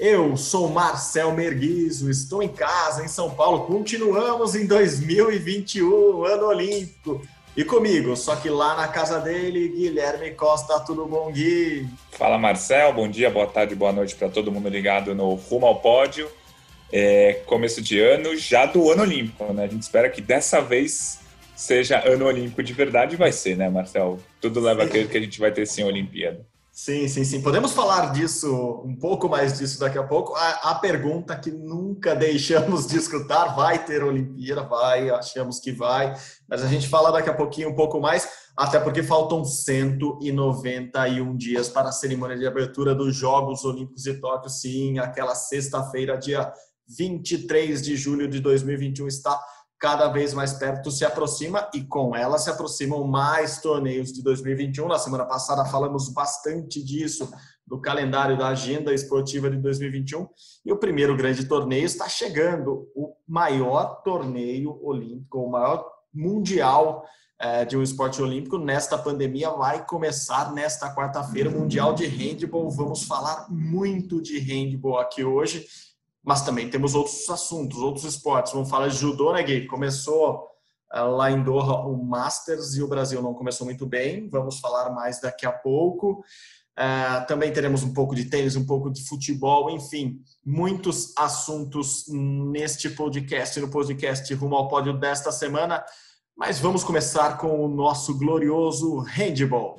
Eu sou Marcel Merguizo, estou em casa, em São Paulo. Continuamos em 2021, ano olímpico. E comigo, só que lá na casa dele, Guilherme Costa, tudo bom, Gui? Fala Marcel, bom dia, boa tarde, boa noite para todo mundo ligado no Rumo ao Pódio. É, começo de ano, já do ano olímpico, né? A gente espera que dessa vez seja ano olímpico de verdade, vai ser, né, Marcel? Tudo leva a crer que a gente vai ter sim a Olimpíada. Sim, sim, sim. Podemos falar disso, um pouco mais disso daqui a pouco. A, a, pergunta que nunca deixamos de escutar: vai ter Olimpíada? Vai, achamos que vai. Mas a gente fala daqui a pouquinho um pouco mais, até porque faltam 191 dias para a cerimônia de abertura dos Jogos Olímpicos de Tóquio. Sim, aquela sexta-feira, dia 23 de julho de 2021, está cada vez mais perto se aproxima e com ela se aproximam mais torneios de 2021. Na semana passada falamos bastante disso do calendário da agenda esportiva de 2021 e o primeiro grande torneio está chegando, o maior torneio olímpico, o maior mundial é, de um esporte olímpico nesta pandemia vai começar nesta quarta-feira, Mundial de Handball. Vamos falar muito de handball aqui hoje mas também temos outros assuntos, outros esportes. Vamos falar de judô, né, Gui? Começou eh, lá em Doha o Masters e o Brasil não começou muito bem. Vamos falar mais daqui a pouco. Uh, também teremos um pouco de tênis, um pouco de futebol, enfim, muitos assuntos neste podcast, no podcast Rumo ao Pódio desta semana. Mas vamos começar com o nosso glorioso handball.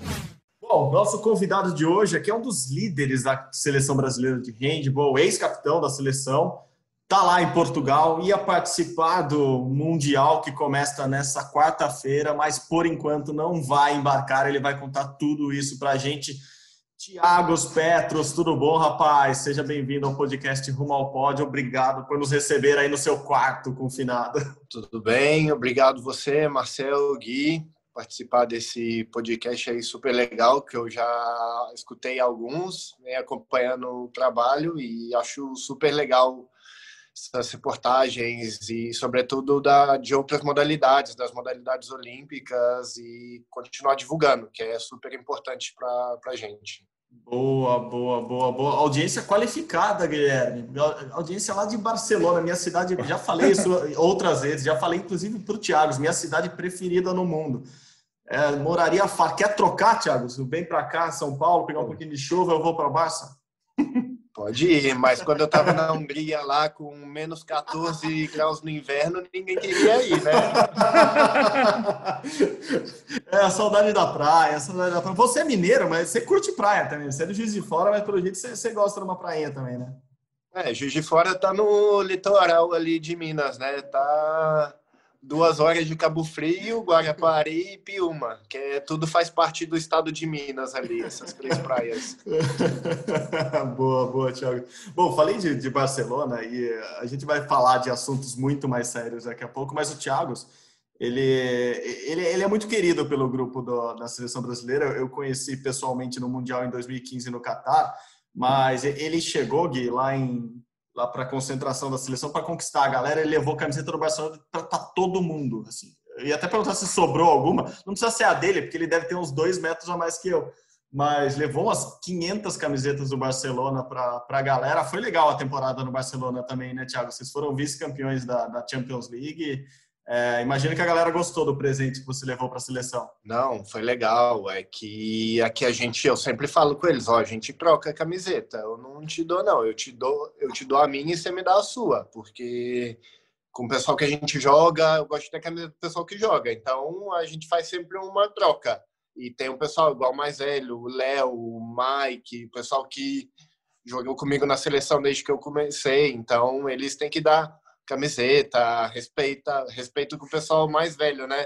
Bom, nosso convidado de hoje aqui é um dos líderes da seleção brasileira de handball, ex-capitão da seleção, está lá em Portugal, ia participar do Mundial que começa nessa quarta-feira, mas por enquanto não vai embarcar, ele vai contar tudo isso para a gente. Tiagos Petros, tudo bom, rapaz? Seja bem-vindo ao podcast Rumo ao Pódio. Obrigado por nos receber aí no seu quarto confinado. Tudo bem, obrigado você, Marcelo, Gui participar desse podcast aí super legal, que eu já escutei alguns, né, acompanhando o trabalho e acho super legal essas reportagens e sobretudo da de outras modalidades, das modalidades olímpicas e continuar divulgando, que é super importante para a gente. Boa, boa, boa, boa. Audiência qualificada, Guilherme. Audiência lá de Barcelona, minha cidade. Já falei isso outras vezes, já falei inclusive para o Thiago, minha cidade preferida no mundo. É, moraria fácil. Quer trocar, Thiago? Vem para cá, São Paulo, pegar um pouquinho de chuva, eu vou para Barça? Pode ir, mas quando eu estava na Hungria lá com menos 14 graus no inverno, ninguém queria ir, né? É a saudade da praia, a saudade da praia. Você é mineiro, mas você curte praia também. Você é do Juiz de Fora, mas pelo jeito você, você gosta de uma prainha também, né? É, Juiz de Fora tá no litoral ali de Minas, né? Tá duas horas de Cabo Frio, Guarapari e Piúma, que é, tudo faz parte do estado de Minas ali, essas três praias. boa, boa, Thiago. Bom, falei de, de, Barcelona e a gente vai falar de assuntos muito mais sérios daqui a pouco, mas o Thiago, ele, ele, ele é muito querido pelo grupo do, da seleção brasileira. Eu conheci pessoalmente no Mundial em 2015 no Catar, mas ele chegou, Gui, lá em lá para a concentração da seleção para conquistar a galera, ele levou a camiseta do Barcelona para todo mundo. Assim. E até perguntar se sobrou alguma. Não precisa ser a dele, porque ele deve ter uns dois metros a mais que eu. Mas levou umas 500 camisetas do Barcelona para a galera. Foi legal a temporada no Barcelona também, né, Thiago? Vocês foram vice-campeões da, da Champions League. É, imagino que a galera gostou do presente que você levou para a seleção. Não, foi legal. É que aqui a gente, eu sempre falo com eles, ó, a gente troca a camiseta. Eu não te dou, não. Eu te dou, eu te dou a minha e você me dá a sua, porque com o pessoal que a gente joga, eu gosto de ter a camiseta do pessoal que joga. Então a gente faz sempre uma troca. E tem um pessoal igual mais velho, o Léo, o Mike, o pessoal que jogou comigo na seleção desde que eu comecei. Então eles têm que dar camiseta, respeita, respeito com o pessoal mais velho, né?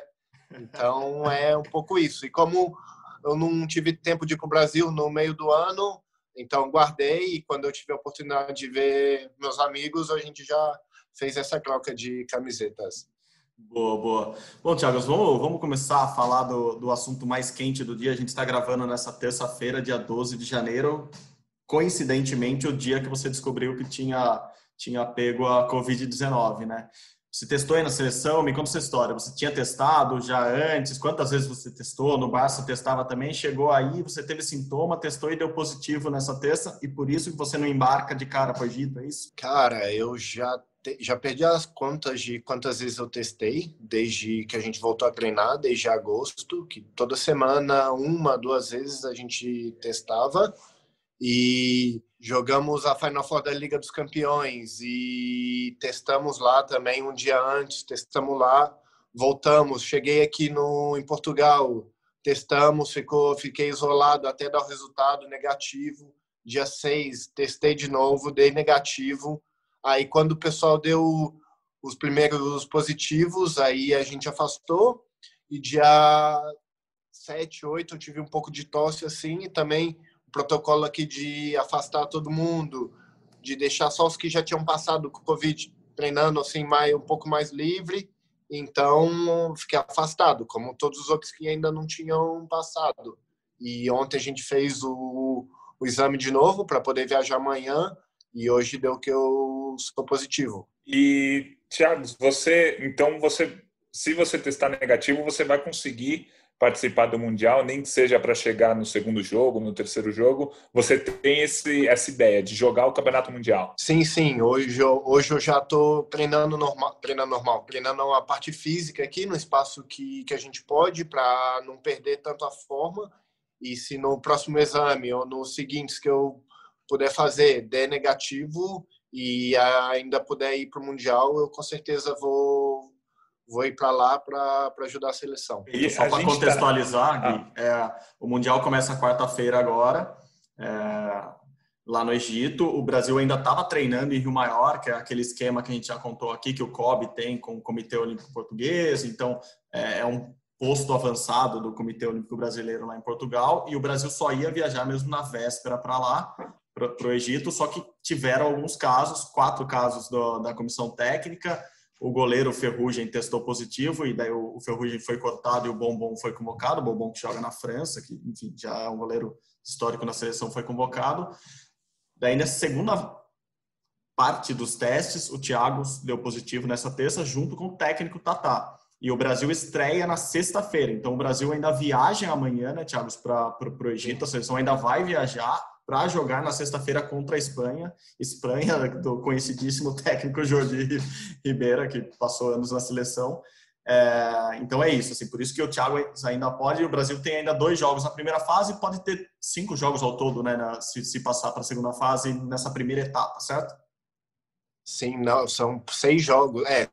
Então é um pouco isso. E como eu não tive tempo de ir para o Brasil no meio do ano, então guardei e quando eu tive a oportunidade de ver meus amigos, a gente já fez essa troca de camisetas. Boa, boa. Bom, Thiago, vamos, vamos começar a falar do, do assunto mais quente do dia. A gente está gravando nessa terça-feira, dia 12 de janeiro, coincidentemente o dia que você descobriu que tinha, tinha pego a Covid-19, né? Você testou aí na seleção? Me conta essa história. Você tinha testado já antes? Quantas vezes você testou? No Barça testava também? Chegou aí, você teve sintoma, testou e deu positivo nessa terça e por isso que você não embarca de cara para o Egito, é isso? Cara, eu já já perdi as contas de quantas vezes eu testei desde que a gente voltou a treinar, desde agosto, que toda semana, uma, duas vezes a gente testava e jogamos a Final Four da Liga dos Campeões e testamos lá também um dia antes, testamos lá, voltamos, cheguei aqui no em Portugal, testamos, ficou, fiquei isolado até dar o resultado negativo. Dia 6, testei de novo, dei negativo. Aí quando o pessoal deu os primeiros positivos, aí a gente afastou e dia 7, 8 eu tive um pouco de tosse assim e também protocolo aqui de afastar todo mundo, de deixar só os que já tinham passado com Covid treinando assim mais um pouco mais livre. Então, fiquei afastado, como todos os outros que ainda não tinham passado. E ontem a gente fez o, o exame de novo para poder viajar amanhã e hoje deu que eu sou positivo. E Thiago, você, então você, se você testar negativo, você vai conseguir participar do Mundial, nem que seja para chegar no segundo jogo, no terceiro jogo, você tem esse, essa ideia de jogar o Campeonato Mundial? Sim, sim. Hoje eu, hoje eu já estou treinando normal, treinando normal, treinando a parte física aqui no espaço que, que a gente pode para não perder tanto a forma. E se no próximo exame ou nos seguintes que eu puder fazer der negativo e ainda puder ir para o Mundial, eu com certeza vou vou ir para lá para ajudar a seleção. E só para contextualizar, tá... Gui, é, o Mundial começa quarta-feira agora, é, lá no Egito. O Brasil ainda estava treinando em Rio Maior, que é aquele esquema que a gente já contou aqui, que o COB tem com o Comitê Olímpico Português. Então, é, é um posto avançado do Comitê Olímpico Brasileiro lá em Portugal. E o Brasil só ia viajar mesmo na véspera para lá, para o Egito, só que tiveram alguns casos, quatro casos do, da comissão técnica, o goleiro Ferrugem testou positivo e daí o Ferrugem foi cortado e o Bombom foi convocado, o Bombom que joga na França, que enfim, já é um goleiro histórico na seleção, foi convocado. Daí nessa segunda parte dos testes, o Thiago deu positivo nessa terça junto com o técnico Tatá. E o Brasil estreia na sexta-feira. Então o Brasil ainda viaja amanhã, né, Thiago, para o Egito. A seleção ainda vai viajar para jogar na sexta-feira contra a Espanha. Espanha, do conhecidíssimo técnico Jordi Ribeira, que passou anos na seleção. É, então é isso, assim, por isso que o Thiago ainda pode. O Brasil tem ainda dois jogos na primeira fase, pode ter cinco jogos ao todo, né, na, se, se passar para a segunda fase nessa primeira etapa, certo? Sim, não, são seis jogos. É,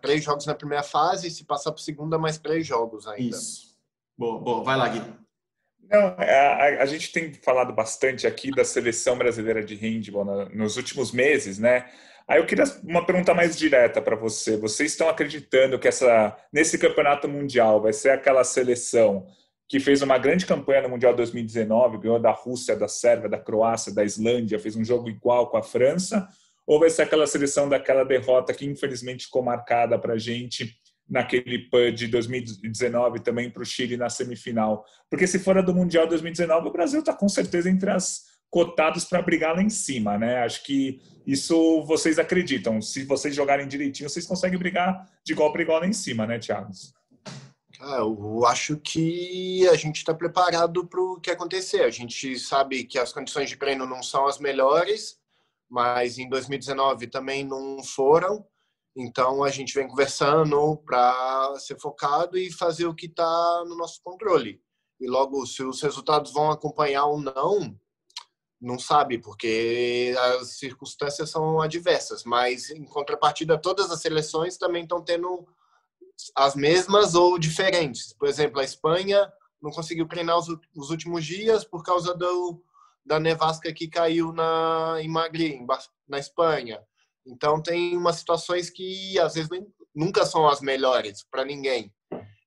três jogos na primeira fase, se passar para a segunda, mais três jogos ainda. Isso. Boa, boa. Vai lá, Gui. Não, a, a, gente tem falado bastante aqui da seleção brasileira de handball nos últimos meses, né? Aí eu queria uma pergunta mais direta para você. Vocês estão acreditando que essa nesse campeonato mundial vai ser aquela seleção que fez uma grande campanha no Mundial 2019, ganhou da Rússia, da Sérvia, da Croácia, da Islândia, fez um jogo igual com a França? Ou vai ser aquela seleção daquela derrota que infelizmente ficou marcada para a gente naquele PAN de 2019 também para o Chile na semifinal. Porque se fora do Mundial 2019, o Brasil está com certeza entre as cotados para brigar lá em cima, né? Acho que isso vocês acreditam. Se vocês jogarem direitinho, vocês conseguem brigar de igual para igual lá em cima, né, Thiago? Ah, eu acho que a gente está preparado para o que acontecer. A gente sabe que as condições de treino não são as melhores, mas em 2019 também não foram. Então a gente vem conversando para ser focado e fazer o que está no nosso controle. E logo, se os resultados vão acompanhar ou não, não sabe, porque as circunstâncias são adversas. Mas em contrapartida, todas as seleções também estão tendo as mesmas ou diferentes. Por exemplo, a Espanha não conseguiu treinar os, os últimos dias por causa do, da nevasca que caiu na, em Madrid, na Espanha. Então tem umas situações que às vezes nunca são as melhores para ninguém.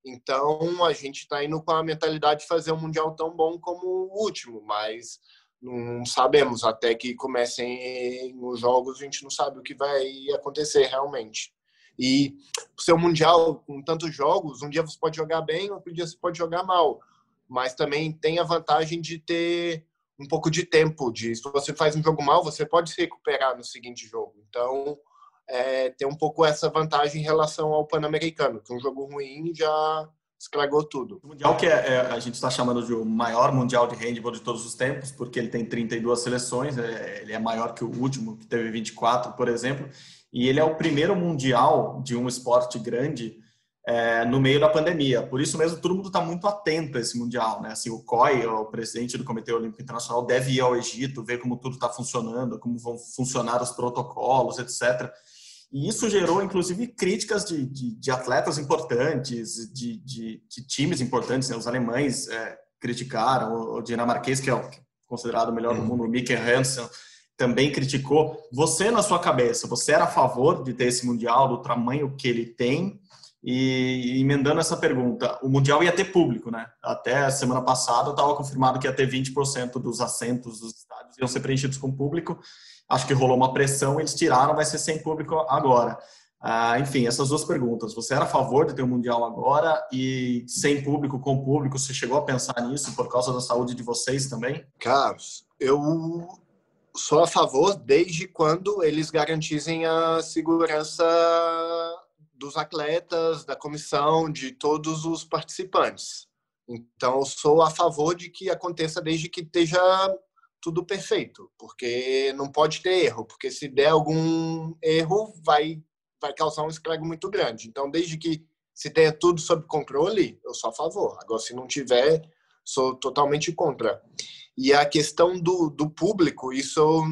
Então a gente está indo com a mentalidade de fazer um mundial tão bom como o último, mas não sabemos até que comecem os jogos, a gente não sabe o que vai acontecer realmente. E o seu mundial com tantos jogos, um dia você pode jogar bem, outro dia você pode jogar mal, mas também tem a vantagem de ter um pouco de tempo. De se você faz um jogo mal, você pode se recuperar no seguinte jogo. Então é, tem um pouco essa vantagem em relação ao Pan-Americano, que um jogo ruim já estragou tudo. O Mundial que é, é a gente está chamando de o maior Mundial de handball de todos os tempos, porque ele tem 32 seleções, é, ele é maior que o último, que teve 24, por exemplo, e ele é o primeiro Mundial de um esporte grande é, no meio da pandemia. Por isso mesmo, todo mundo está muito atento a esse Mundial. Né? Assim, o COI, o presidente do Comitê Olímpico Internacional, deve ir ao Egito, ver como tudo está funcionando, como vão funcionar os protocolos, etc., e isso gerou, inclusive, críticas de, de, de atletas importantes, de, de, times importantes. Né? Os alemães é, criticaram, o dinamarquês, que é considerado o melhor do uhum. mundo, o Mikke Hansen, também criticou. Você, na sua cabeça, você era a favor de ter esse Mundial, do tamanho que ele tem? E emendando essa pergunta, o Mundial ia ter público, né? Até semana passada estava confirmado que ia ter 20% dos assentos dos estádios iam ser preenchidos com público acho que rolou uma pressão, eles tiraram, vai ser sem público agora. Ah, enfim, essas duas perguntas. Você era a favor de ter um Mundial agora e sem público, com público? Você chegou a pensar nisso por causa da saúde de vocês também? Carlos, eu sou a favor desde quando eles garantissem a segurança dos atletas, da comissão, de todos os participantes. Então, eu sou a favor de que aconteça desde que esteja tudo perfeito, porque não pode ter erro, porque se der algum erro, vai, vai causar um estrago muito grande. Então, desde que se tenha tudo sob controle, eu sou a favor. Agora, se não tiver, sou totalmente contra. E a questão do, do público, isso eu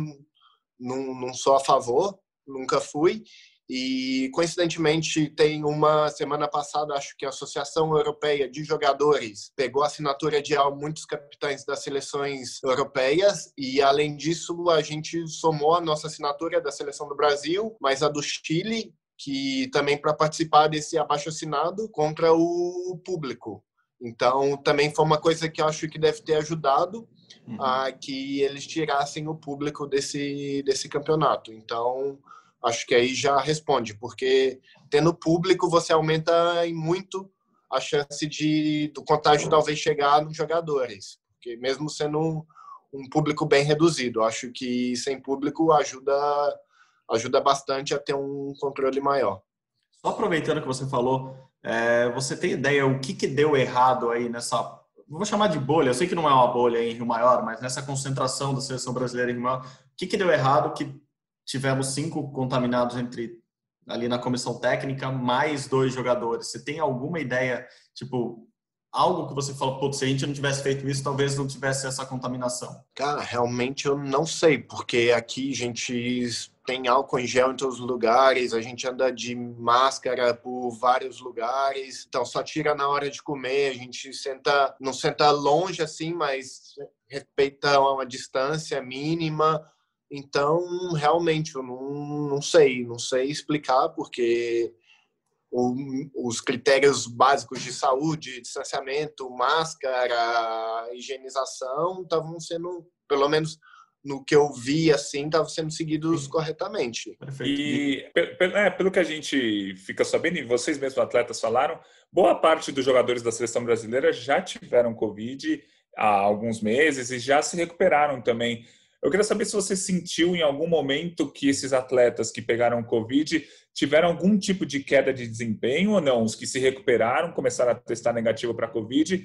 não, não sou a favor, nunca fui. E, coincidentemente, tem uma semana passada, acho que a Associação Europeia de Jogadores pegou a assinatura de muitos capitães das seleções europeias. E, além disso, a gente somou a nossa assinatura da seleção do Brasil, mas a do Chile, que também para participar desse abaixo-assinado contra o público. Então, também foi uma coisa que eu acho que deve ter ajudado uhum. a que eles tirassem o público desse, desse campeonato. Então, acho que aí já responde, porque tendo público você aumenta em muito a chance de do contágio talvez chegar nos jogadores, porque mesmo sendo um, um público bem reduzido, acho que sem público ajuda ajuda bastante a ter um controle maior. Só aproveitando que você falou, é, você tem ideia o que, que deu errado aí nessa vou chamar de bolha, eu sei que não é uma bolha em Rio Maior, mas nessa concentração da seleção brasileira em Rio Maior, o que, que deu errado que tivemos cinco contaminados entre ali na comissão técnica, mais dois jogadores. Você tem alguma ideia, tipo, algo que você fala, pô, se a gente não tivesse feito isso, talvez não tivesse essa contaminação? Cara, realmente eu não sei, porque aqui a gente tem álcool em gel em todos os lugares, a gente anda de máscara por vários lugares, então só tira na hora de comer, a gente senta, não senta longe assim, mas respeita uma distância mínima, então, realmente, eu não, não sei, não sei explicar, porque o, os critérios básicos de saúde, distanciamento, máscara, higienização, estavam sendo, pelo menos no que eu vi, assim, estavam sendo seguidos Sim. corretamente. Perfeito. E é, pelo que a gente fica sabendo, e vocês mesmos atletas falaram, boa parte dos jogadores da seleção brasileira já tiveram Covid há alguns meses e já se recuperaram também. Eu queria saber se você sentiu em algum momento que esses atletas que pegaram Covid tiveram algum tipo de queda de desempenho ou não? Os que se recuperaram, começaram a testar negativo para Covid,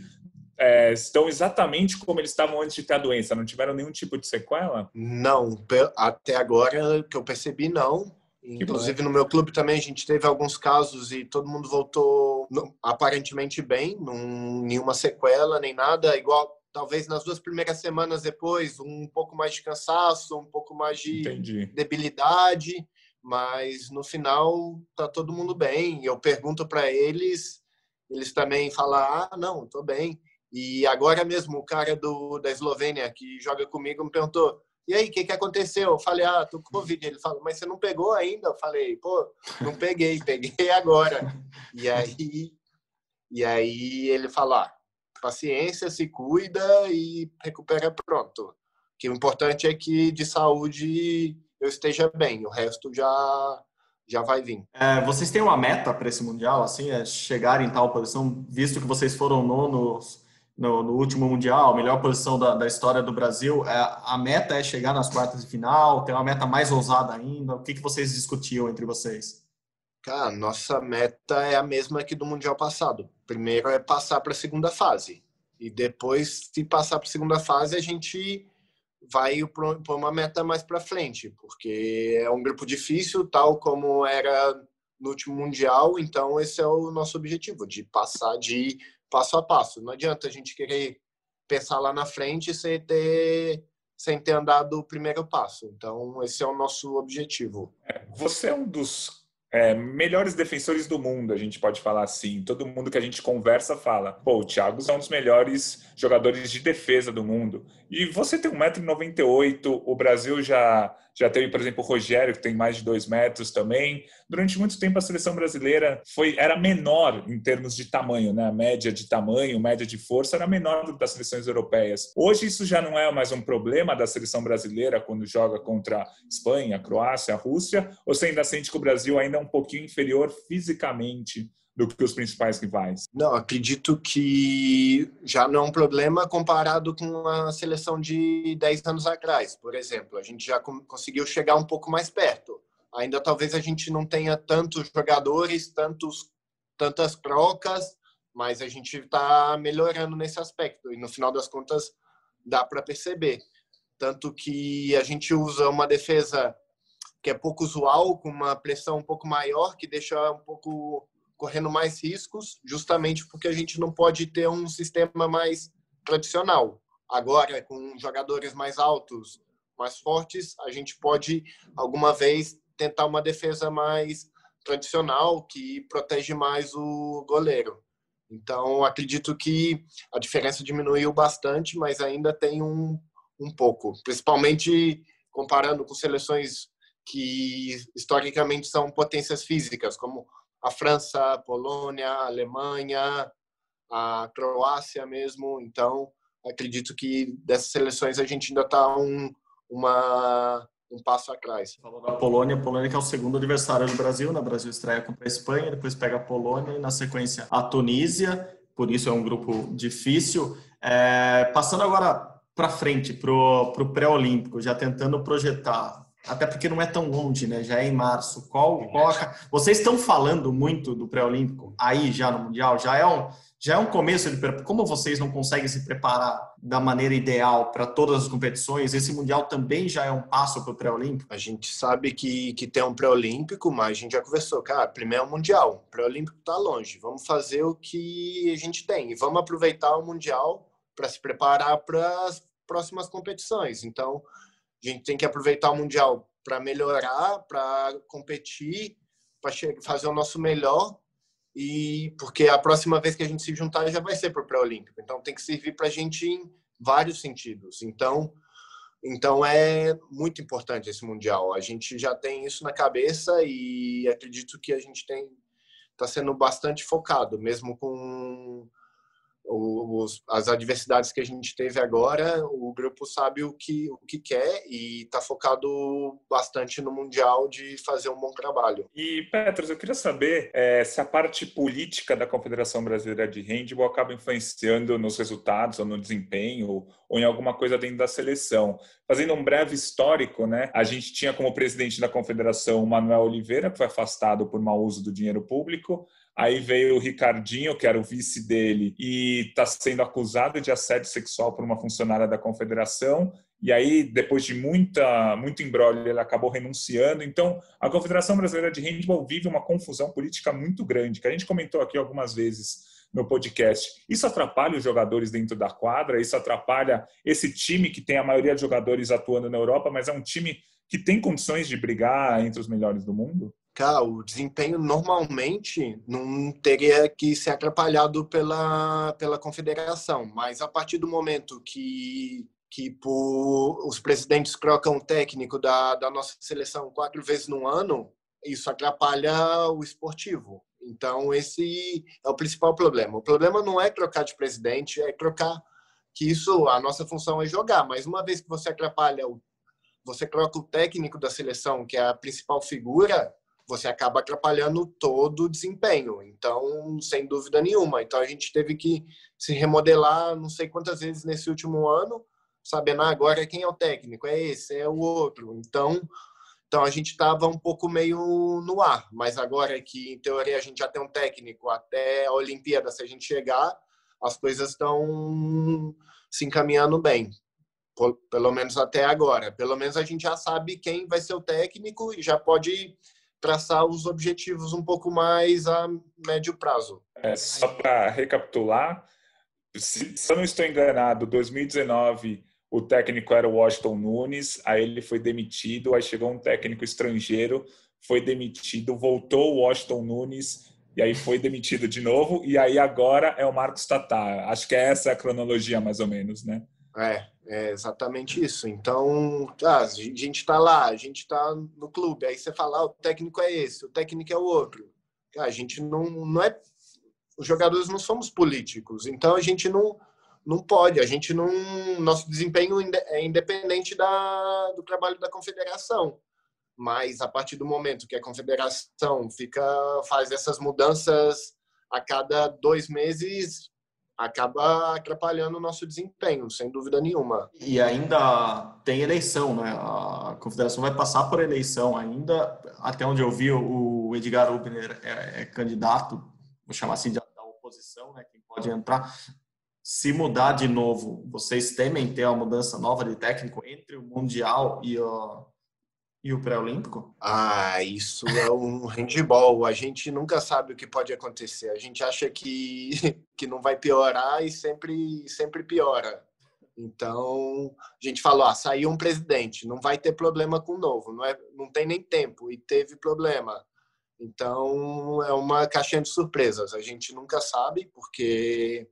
é, estão exatamente como eles estavam antes de ter a doença? Não tiveram nenhum tipo de sequela? Não, até agora que eu percebi, não. Inclusive no meu clube também a gente teve alguns casos e todo mundo voltou aparentemente bem, não, nenhuma sequela nem nada, igual talvez nas duas primeiras semanas depois, um pouco mais de cansaço, um pouco mais de Entendi. debilidade, mas no final tá todo mundo bem. Eu pergunto para eles, eles também falam: "Ah, não, tô bem". E agora mesmo o cara do da Eslovênia que joga comigo me perguntou: "E aí, o que que aconteceu?" Eu falei: "Ah, tô com covid". Ele falou: "Mas você não pegou ainda?" Eu falei: "Pô, não peguei, peguei agora". E aí e aí ele falou: ah, paciência, se cuida e recupera pronto. que o importante é que de saúde eu esteja bem, o resto já já vai vir. É, vocês têm uma meta para esse mundial, assim, é chegar em tal posição, visto que vocês foram nonos no, no último mundial, melhor posição da, da história do Brasil, é, a meta é chegar nas quartas de final, tem uma meta mais ousada ainda. O que, que vocês discutiam entre vocês? Cara, nossa meta é a mesma que do mundial passado. Primeiro é passar para a segunda fase e depois, se passar para a segunda fase, a gente vai para uma meta mais para frente, porque é um grupo difícil, tal como era no último mundial. Então, esse é o nosso objetivo, de passar de passo a passo. Não adianta a gente querer pensar lá na frente sem ter sem ter andado o primeiro passo. Então, esse é o nosso objetivo. É, você é um dos é, melhores defensores do mundo, a gente pode falar assim. Todo mundo que a gente conversa fala: pô, o Thiago é um dos melhores jogadores de defesa do mundo. E você tem 1,98m, o Brasil já, já teve, por exemplo, o Rogério, que tem mais de 2 metros também. Durante muito tempo a seleção brasileira foi era menor em termos de tamanho, né? A média de tamanho, média de força era menor do que das seleções europeias. Hoje isso já não é mais um problema da seleção brasileira quando joga contra Espanha, Croácia, Rússia, ou você ainda sente que o Brasil ainda é um pouquinho inferior fisicamente do que os principais rivais? Não, acredito que já não é um problema comparado com a seleção de 10 anos atrás, por exemplo. A gente já conseguiu chegar um pouco mais perto. Ainda talvez a gente não tenha tantos jogadores, tantos, tantas trocas, mas a gente está melhorando nesse aspecto. E no final das contas, dá para perceber. Tanto que a gente usa uma defesa que é pouco usual, com uma pressão um pouco maior, que deixa um pouco correndo mais riscos, justamente porque a gente não pode ter um sistema mais tradicional. Agora, com jogadores mais altos, mais fortes, a gente pode alguma vez tentar uma defesa mais tradicional que protege mais o goleiro. Então, acredito que a diferença diminuiu bastante, mas ainda tem um, um pouco, principalmente comparando com seleções que historicamente são potências físicas, como a França, a Polônia, a Alemanha, a Croácia mesmo. Então, acredito que dessas seleções a gente ainda está um, uma, um passo atrás. Falou da Polônia, a Polônia que é o segundo adversário do Brasil, né? O Brasil estreia contra a Espanha, depois pega a Polônia e na sequência a Tunísia, por isso é um grupo difícil. É, passando agora para frente, para o pré-olímpico, já tentando projetar até porque não é tão longe, né? Já é em março. Qual, qual a... Vocês estão falando muito do pré-olímpico aí já no mundial? Já é um já é um começo de como vocês não conseguem se preparar da maneira ideal para todas as competições. Esse mundial também já é um passo para o pré-olímpico. A gente sabe que que tem um pré-olímpico, mas a gente já conversou, cara. Primeiro é o mundial, o pré-olímpico está longe. Vamos fazer o que a gente tem e vamos aproveitar o mundial para se preparar para as próximas competições. Então a gente tem que aproveitar o Mundial para melhorar, para competir, para fazer o nosso melhor. E porque a próxima vez que a gente se juntar já vai ser para o pré-olímpico. Então tem que servir para a gente em vários sentidos. Então, então é muito importante esse mundial. A gente já tem isso na cabeça e acredito que a gente tem está sendo bastante focado, mesmo com os, as adversidades que a gente teve agora, o grupo sabe o que, o que quer e está focado bastante no Mundial de fazer um bom trabalho. E, Petros, eu queria saber é, se a parte política da Confederação Brasileira de Handball acaba influenciando nos resultados ou no desempenho ou em alguma coisa dentro da seleção. Fazendo um breve histórico, né? A gente tinha como presidente da confederação o Manuel Oliveira, que foi afastado por mau uso do dinheiro público. Aí veio o Ricardinho, que era o vice dele, e está sendo acusado de assédio sexual por uma funcionária da confederação. E aí, depois de muita, muito embrólio, ele acabou renunciando. Então, a Confederação Brasileira de Handball vive uma confusão política muito grande, que a gente comentou aqui algumas vezes no podcast. Isso atrapalha os jogadores dentro da quadra, isso atrapalha esse time que tem a maioria de jogadores atuando na Europa, mas é um time que tem condições de brigar entre os melhores do mundo? Cara, o desempenho normalmente não teria que ser atrapalhado pela, pela confederação, mas a partir do momento que, que por, os presidentes trocam o técnico da, da nossa seleção quatro vezes no ano, isso atrapalha o esportivo. Então, esse é o principal problema. O problema não é trocar de presidente, é trocar que isso, a nossa função é jogar, mas uma vez que você atrapalha, você troca o técnico da seleção, que é a principal figura, você acaba atrapalhando todo o desempenho. Então, sem dúvida nenhuma. Então, a gente teve que se remodelar não sei quantas vezes nesse último ano, sabendo ah, agora quem é o técnico, é esse, é o outro. Então, então a gente estava um pouco meio no ar. Mas agora que, em teoria, a gente já tem um técnico até a Olimpíada, se a gente chegar, as coisas estão se encaminhando bem. Pelo menos até agora. Pelo menos a gente já sabe quem vai ser o técnico e já pode traçar os objetivos um pouco mais a médio prazo. É, só para recapitular, se, se eu não estou enganado, 2019 o técnico era o Washington Nunes, aí ele foi demitido, aí chegou um técnico estrangeiro, foi demitido, voltou o Washington Nunes e aí foi demitido de novo e aí agora é o Marcos Tatar. Acho que é essa a cronologia mais ou menos, né? É, é exatamente isso. Então, ah, a gente está lá, a gente está no clube. Aí você fala, ah, o técnico é esse, o técnico é o outro. A gente não, não é. Os jogadores não somos políticos, então a gente não, não pode. A gente não. Nosso desempenho é independente da, do trabalho da confederação. Mas a partir do momento que a confederação fica faz essas mudanças a cada dois meses, acaba atrapalhando o nosso desempenho, sem dúvida nenhuma. E ainda tem eleição, né? A confederação vai passar por eleição ainda. Até onde eu vi, o Edgar Ubner é, é candidato, vou chamar assim, da oposição, né? Quem pode entrar. Se mudar de novo, vocês temem ter uma mudança nova de técnico entre o Mundial e o, e o pré-olímpico? Ah, isso é um handball. A gente nunca sabe o que pode acontecer. A gente acha que, que não vai piorar e sempre, sempre piora. Então, a gente falou, ah, saiu um presidente, não vai ter problema com o novo, não, é, não tem nem tempo, e teve problema. Então, é uma caixinha de surpresas. A gente nunca sabe, porque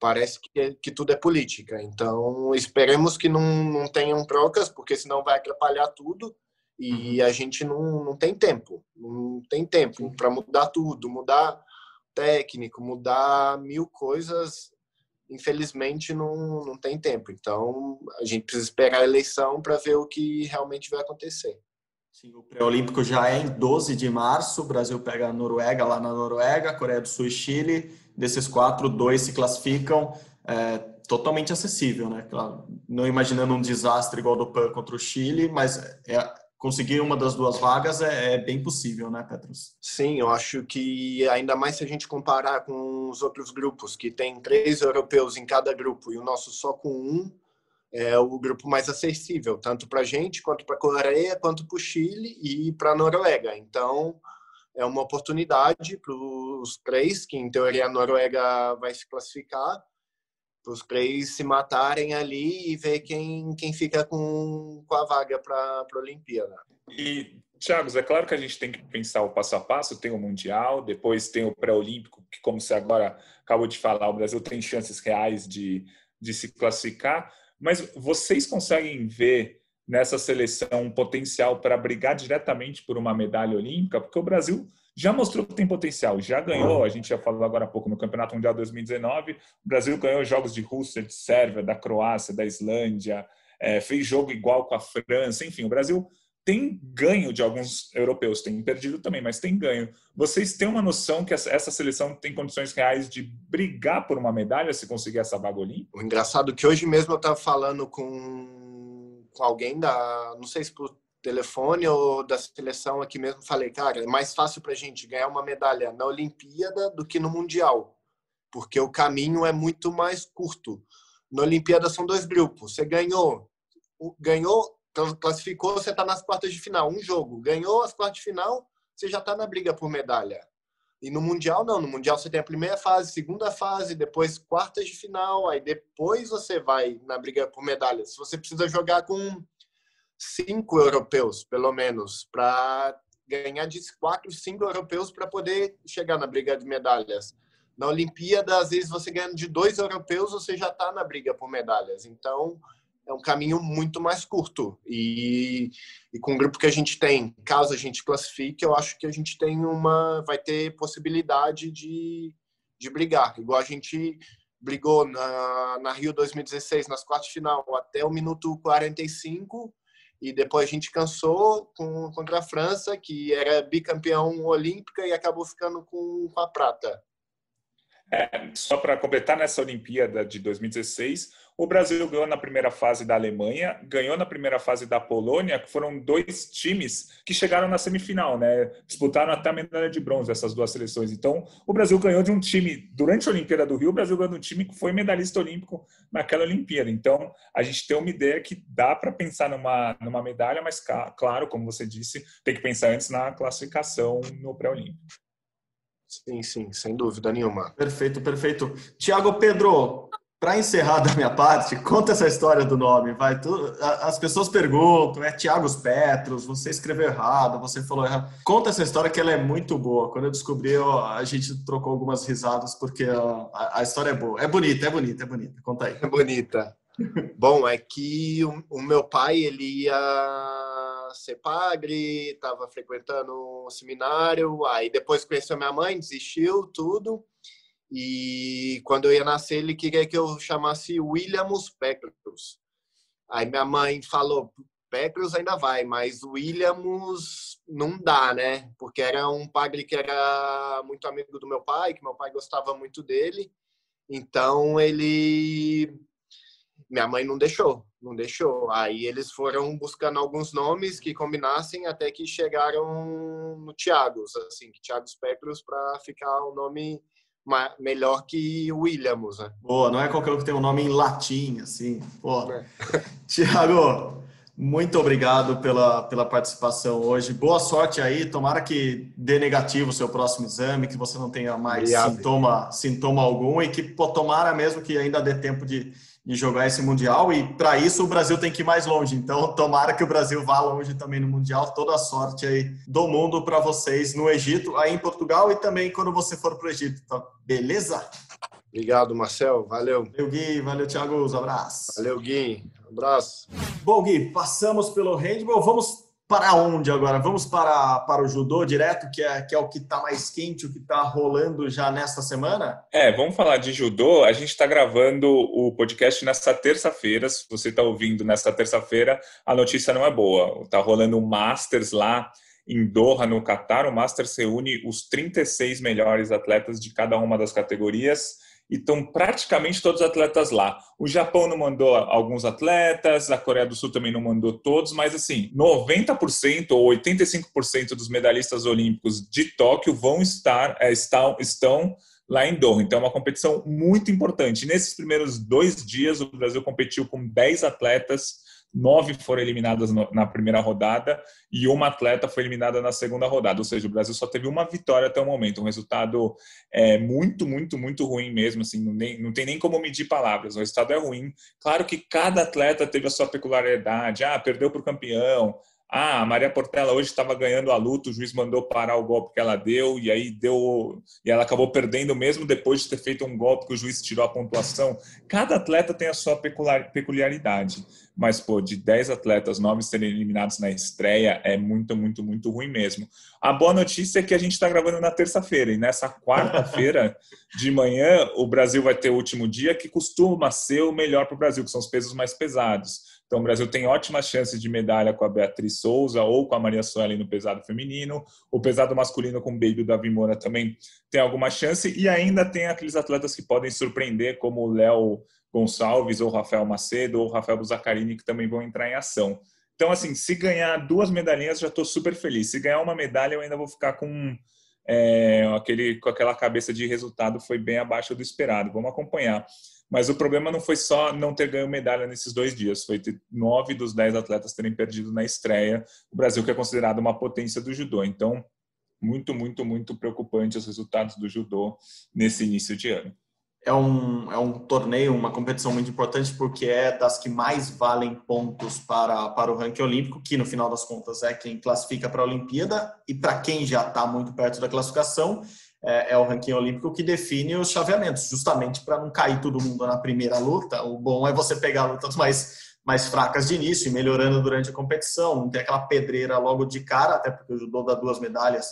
parece que, que tudo é política. Então, esperemos que não, não tenham trocas, porque senão vai atrapalhar tudo e uhum. a gente não, não tem tempo, não tem tempo para mudar tudo, mudar técnico, mudar mil coisas. Infelizmente não, não tem tempo. Então a gente precisa esperar a eleição para ver o que realmente vai acontecer. Sim, o pré-olímpico já é em 12 de março. O Brasil pega a Noruega lá na Noruega, Coreia do Sul e Chile. Desses quatro, dois se classificam. É, totalmente acessível, né? Não imaginando um desastre igual do PAN contra o Chile, mas é, conseguir uma das duas vagas é, é, bem possível, né, Petrus? Sim, eu acho que ainda mais se a gente comparar com os outros grupos, que tem três europeus em cada grupo e o nosso só com um, é o grupo mais acessível, tanto para a gente, quanto para a Coreia, quanto para o Chile e para a Noruega. Então, é uma oportunidade para os três, que em teoria a Noruega vai se classificar, para os três se matarem ali e ver quem, quem fica com, com a vaga para a Olimpíada. E, Thiago, é claro que a gente tem que pensar o passo a passo, tem o Mundial, depois tem o pré-olímpico, que como você agora acabou de falar, o Brasil tem chances reais de, de se classificar, mas vocês conseguem ver nessa seleção um potencial para brigar diretamente por uma medalha olímpica? Porque o Brasil já mostrou que tem potencial, já ganhou, a gente já falou agora há pouco no Campeonato Mundial 2019, o Brasil ganhou jogos de Rússia, de Sérvia, da Croácia, da Islândia, é, fez jogo igual com a França, enfim, o Brasil tem ganho de alguns europeus, tem perdido também, mas tem ganho. Vocês têm uma noção que essa seleção tem condições reais de brigar por uma medalha se conseguir essa vaga? O engraçado é que hoje mesmo eu estava falando com, com alguém da, não sei se telefone ou da seleção aqui mesmo, falei, cara, é mais fácil para a gente ganhar uma medalha na Olimpíada do que no Mundial, porque o caminho é muito mais curto. Na Olimpíada são dois grupos. Você ganhou, ganhou, classificou, você está nas quartas de final, um jogo. Ganhou as quartas de final, você já está na briga por medalha. E no Mundial, não. No Mundial você tem a primeira fase, segunda fase, depois quartas de final, aí depois você vai na briga por medalha. Se você precisa jogar com cinco europeus, pelo menos, para ganhar de quatro, cinco europeus para poder chegar na briga de medalhas. Na Olimpíada, às vezes você ganha de dois europeus, você já está na briga por medalhas. Então, é um caminho muito mais curto. E, e, com o grupo que a gente tem, caso a gente classifique, eu acho que a gente tem uma, vai ter possibilidade de, de brigar. Igual a gente brigou na, na Rio 2016, nas quartas de final, até o minuto 45, e depois a gente cansou com, contra a França, que era bicampeão olímpica e acabou ficando com, com a prata. É, só para completar nessa Olimpíada de 2016, o Brasil ganhou na primeira fase da Alemanha, ganhou na primeira fase da Polônia, que foram dois times que chegaram na semifinal, né? Disputaram até a medalha de bronze essas duas seleções. Então, o Brasil ganhou de um time durante a Olimpíada do Rio, o Brasil ganhou de um time que foi medalhista olímpico naquela Olimpíada. Então, a gente tem uma ideia que dá para pensar numa numa medalha, mas claro, como você disse, tem que pensar antes na classificação no pré-olímpico. Sim, sim, sem dúvida nenhuma. Perfeito, perfeito. Tiago Pedro, para encerrar da minha parte, conta essa história do nome, vai. Tu, as pessoas perguntam, é Tiago Petros, você escreveu errado, você falou errado. Conta essa história que ela é muito boa. Quando eu descobri, eu, a gente trocou algumas risadas porque a, a, história é boa. É bonita, é bonita, é bonita. Conta aí. É bonita. Bom, é que o, o meu pai, ele ia ser padre, estava frequentando um seminário, aí depois conheceu minha mãe, desistiu, tudo. E quando eu ia nascer, ele queria que eu chamasse Williams Pecros. Aí minha mãe falou: Pecros ainda vai, mas Williams não dá, né? Porque era um padre que era muito amigo do meu pai, que meu pai gostava muito dele. Então ele. Minha mãe não deixou, não deixou. Aí eles foram buscando alguns nomes que combinassem até que chegaram no Tiagos, assim, Tiagos Pecros para ficar o nome melhor que Williams, né? Boa, não é qualquer um que tem um nome em latim, assim. Pô. É. Tiago, muito obrigado pela, pela participação hoje. Boa sorte aí. Tomara que dê negativo o seu próximo exame, que você não tenha mais sintoma, sintoma algum e que pô, tomara mesmo que ainda dê tempo de de jogar esse Mundial e para isso o Brasil tem que ir mais longe. Então, tomara que o Brasil vá longe também no Mundial. Toda a sorte aí do mundo para vocês no Egito, aí em Portugal e também quando você for para o Egito. Tá? Beleza? Obrigado, Marcel. Valeu. Valeu, Gui. Valeu, Thiago. Um abraço. Valeu, Gui. Um abraço. Bom, Gui, passamos pelo handball. Vamos para onde agora? Vamos para, para o judô direto, que é, que é o que está mais quente, o que está rolando já nesta semana? É, vamos falar de judô. A gente está gravando o podcast nessa terça-feira. Se você está ouvindo nessa terça-feira, a notícia não é boa. Está rolando um Masters lá em Doha, no Catar. O Masters reúne os 36 melhores atletas de cada uma das categorias e estão praticamente todos os atletas lá. O Japão não mandou alguns atletas, a Coreia do Sul também não mandou todos, mas assim, 90% ou 85% dos medalhistas olímpicos de Tóquio vão estar, é, estão, estão lá em Doha. Então é uma competição muito importante. Nesses primeiros dois dias, o Brasil competiu com 10 atletas nove foram eliminadas na primeira rodada e uma atleta foi eliminada na segunda rodada. Ou seja, o Brasil só teve uma vitória até o momento. Um resultado é, muito, muito, muito ruim mesmo. Assim, não, nem, não tem nem como medir palavras. O resultado é ruim. Claro que cada atleta teve a sua peculiaridade. Ah, perdeu para o campeão. Ah, a Maria Portela hoje estava ganhando a luta, o juiz mandou parar o golpe que ela deu e aí deu e ela acabou perdendo mesmo depois de ter feito um golpe que o juiz tirou a pontuação. Cada atleta tem a sua peculiaridade, mas pô, de 10 atletas, 9 serem eliminados na estreia é muito, muito, muito ruim mesmo. A boa notícia é que a gente está gravando na terça-feira e nessa quarta-feira de manhã o Brasil vai ter o último dia que costuma ser o melhor para o Brasil, que são os pesos mais pesados. Então, o Brasil tem ótimas chances de medalha com a Beatriz Souza ou com a Maria Sueli no pesado feminino. O pesado masculino com o Baby Davi Moura também tem alguma chance. E ainda tem aqueles atletas que podem surpreender, como o Léo Gonçalves, ou Rafael Macedo, ou Rafael Buzacarini, que também vão entrar em ação. Então, assim, se ganhar duas medalhinhas, já estou super feliz. Se ganhar uma medalha, eu ainda vou ficar com, é, aquele, com aquela cabeça de resultado foi bem abaixo do esperado. Vamos acompanhar. Mas o problema não foi só não ter ganho medalha nesses dois dias, foi ter nove dos dez atletas terem perdido na estreia. O Brasil, que é considerado uma potência do judô. Então, muito, muito, muito preocupante os resultados do judô nesse início de ano. É um, é um torneio, uma competição muito importante, porque é das que mais valem pontos para, para o ranking olímpico, que no final das contas é quem classifica para a Olimpíada, e para quem já está muito perto da classificação, é, é, o ranking olímpico que define os chaveamentos, justamente para não cair todo mundo na primeira luta. O bom é você pegar lutas mais, mais fracas de início e melhorando durante a competição, não ter aquela pedreira logo de cara, até porque o judô dá duas medalhas.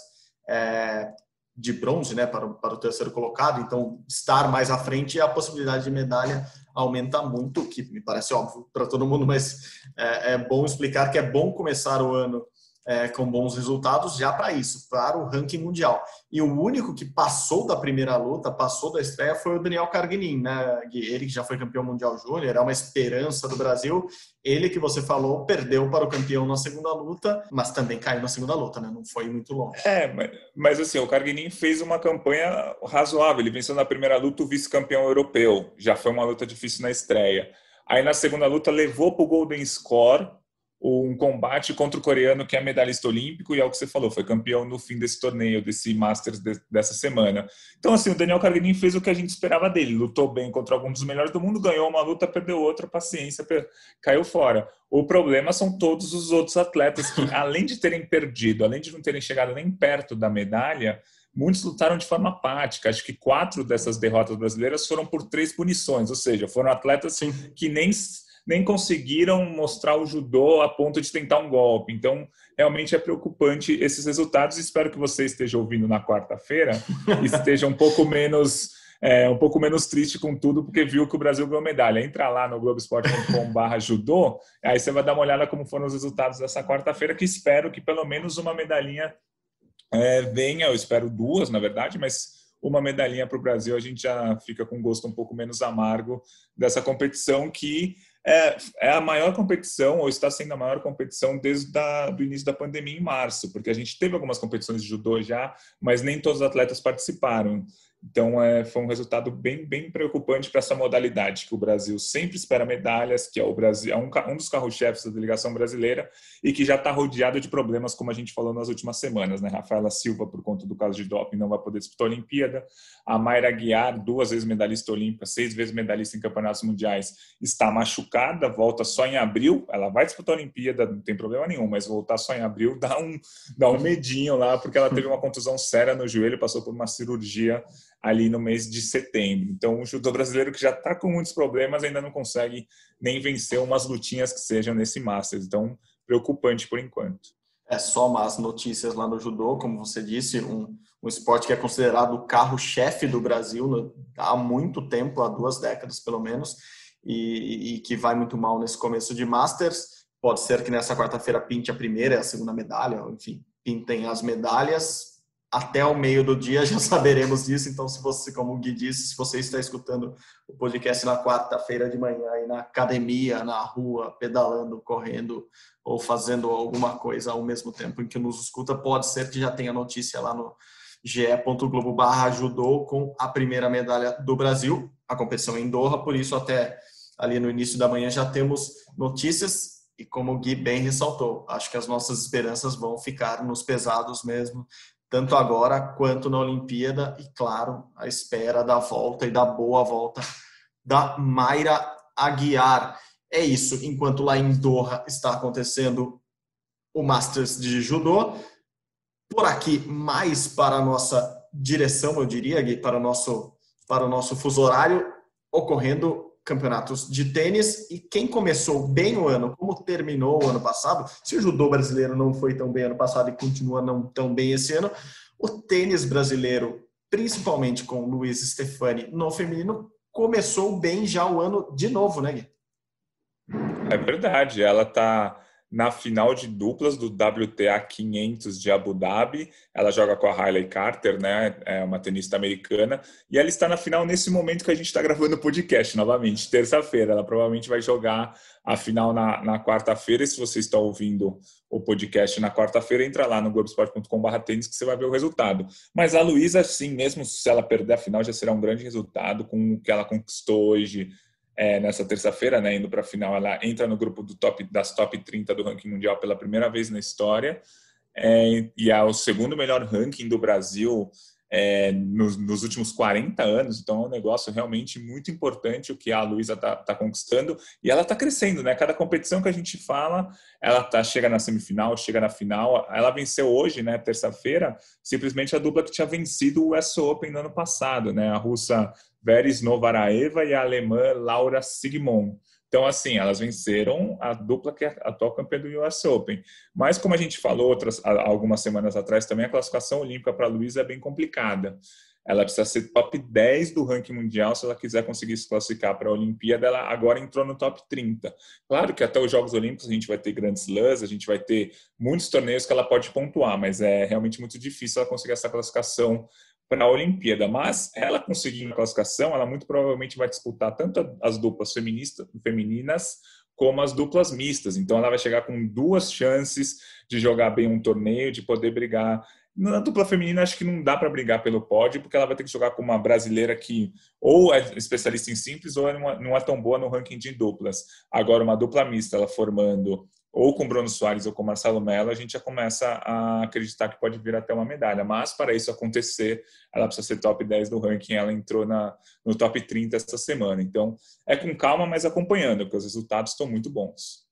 É, de bronze, né, para, para o terceiro colocado, então estar mais à frente a possibilidade de medalha aumenta muito, que me parece óbvio para todo mundo, mas é, é, bom explicar que é bom começar o ano é, com bons resultados já para isso, para o ranking mundial. E o único que passou da primeira luta, passou da estreia, foi o Daniel Carguinin, né? Ele que já foi campeão mundial júnior, é uma esperança do Brasil. Ele que você falou perdeu para o campeão na segunda luta, mas também caiu na segunda luta, né? Não foi muito longe. É, mas, mas assim, o Carguinin fez uma campanha razoável. Ele venceu na primeira luta o vice-campeão europeu. Já foi uma luta difícil na estreia. Aí na segunda luta levou para o Golden Score um combate contra o coreano que é medalhista olímpico e é o que você falou, foi campeão no fim desse torneio, desse Masters de, dessa semana. Então, assim, o Daniel Carguinin fez o que a gente esperava dele, lutou bem contra alguns dos melhores do mundo, ganhou uma luta, perdeu outra, paciência, caiu fora. O problema são todos os outros atletas que, além de terem perdido, além de não terem chegado nem perto da medalha, muitos lutaram de forma apática. Acho que quatro dessas derrotas brasileiras foram por três punições, ou seja, foram atletas Sim. que nem nem conseguiram mostrar o judô a ponto de tentar um golpe. Então, realmente é preocupante esses resultados. Espero que você esteja ouvindo na quarta-feira e esteja um pouco menos é, um pouco menos triste com tudo, porque viu que o Brasil ganhou medalha. Entra lá no globesport.com.br judô, aí você vai dar uma olhada como foram os resultados dessa quarta-feira, que espero que pelo menos uma medalhinha é, venha, eu espero duas, na verdade, mas uma medalhinha para o Brasil, a gente já fica com gosto um pouco menos amargo dessa competição que é, é a maior competição, ou está sendo a maior competição desde o início da pandemia em março, porque a gente teve algumas competições de judô já, mas nem todos os atletas participaram. Então, é, foi um resultado bem, bem preocupante para essa modalidade, que o Brasil sempre espera medalhas, que é o Brasil é um, um dos carros-chefes da delegação brasileira e que já está rodeado de problemas, como a gente falou nas últimas semanas. Né? Rafaela Silva, por conta do caso de doping, não vai poder disputar a Olimpíada. A Mayra Guiar, duas vezes medalhista olímpica, seis vezes medalhista em campeonatos mundiais, está machucada, volta só em abril. Ela vai disputar a Olimpíada, não tem problema nenhum, mas voltar só em abril dá um, dá um medinho lá, porque ela teve uma contusão séria no joelho, passou por uma cirurgia ali no mês de setembro. Então, o judô brasileiro que já está com muitos problemas ainda não consegue nem vencer umas lutinhas que sejam nesse Masters. Então, preocupante por enquanto. É só más notícias lá no judô, como você disse, um, um esporte que é considerado o carro-chefe do Brasil né, há muito tempo, há duas décadas pelo menos, e, e que vai muito mal nesse começo de Masters. Pode ser que nessa quarta-feira pinte a primeira a segunda medalha, enfim, pintem as medalhas, até o meio do dia já saberemos disso. Então, se você, como o Gui disse, se você está escutando o podcast na quarta-feira de manhã aí na academia, na rua, pedalando, correndo ou fazendo alguma coisa ao mesmo tempo em que nos escuta, pode ser que já tenha notícia lá no ge.globo barra judô com a primeira medalha do Brasil, a competição em Doha, por isso até ali no início da manhã já temos notícias e como o Gui bem ressaltou, acho que as nossas esperanças vão ficar nos pesados mesmo, tanto agora quanto na Olimpíada, e claro, a espera da volta e da boa volta da Mayra Aguiar. É isso, enquanto lá em Doha está acontecendo o Masters de Judô. Por aqui, mais para a nossa direção, eu diria, Gui, para o nosso, para o nosso fuso horário, ocorrendo campeonatos de tênis e quem começou bem o ano, como terminou o ano passado, se o judô brasileiro não foi tão bem ano passado e continua não tão bem esse ano, o tênis brasileiro, principalmente com o Luiz Stefani no feminino, começou bem já o ano de novo, né, Gui? É verdade, ela tá na final de duplas do WTA 500 de Abu Dhabi. Ela joga com a Hailey Carter, né? É uma tenista americana. E ela está na final nesse momento que a gente está gravando o podcast novamente, terça-feira. Ela provavelmente vai jogar a final na, na quarta-feira. E se você está ouvindo o podcast na quarta-feira, entra lá no globesport.com.br tênis que você vai ver o resultado. Mas a Luísa, sim, mesmo se ela perder a final, já será um grande resultado com o que ela conquistou hoje é, nessa terça-feira, né, indo para a final, ela entra no grupo do top, das top 30 do ranking mundial pela primeira vez na história é, e é o segundo melhor ranking do Brasil é, nos, nos, últimos 40 anos, então é um negócio realmente muito importante o que a Luísa está tá conquistando e ela está crescendo, né? Cada competição que a gente fala, ela tá, chega na semifinal, chega na final. Ela venceu hoje, né, terça-feira, simplesmente a dupla que tinha vencido o US Open no ano passado, né? A russa Veris Novaraeva e a alemã Laura Sigmund. Então, assim, elas venceram a dupla que é a atual campeã do US Open. Mas, como a gente falou outras, algumas semanas atrás também, a classificação olímpica para a Luísa é bem complicada. Ela precisa ser top 10 do ranking mundial se ela quiser conseguir se classificar para a Olimpíada. Ela agora entrou no top 30. Claro que até os Jogos Olímpicos a gente vai ter grandes slams, a gente vai ter muitos torneios que ela pode pontuar, mas é realmente muito difícil ela conseguir essa classificação para a Olimpíada. Mas ela conseguindo classificação, ela muito provavelmente vai disputar tanto as duplas femininas como as duplas mistas. Então ela vai chegar com duas chances de jogar bem um torneio, de poder brigar na dupla feminina, acho que não dá para brigar pelo pódio, porque ela vai ter que jogar com uma brasileira que ou é especialista em simples ou não é, é tão boa no ranking de duplas. Agora, uma dupla mista, ela formando ou com Bruno Soares ou com Marcelo Mello, a gente já começa a acreditar que pode vir até uma medalha. Mas para isso acontecer, ela precisa ser top 10 do ranking. Ela entrou na, no top 30 esta semana. Então, é com calma, mas acompanhando, porque os resultados estão muito bons.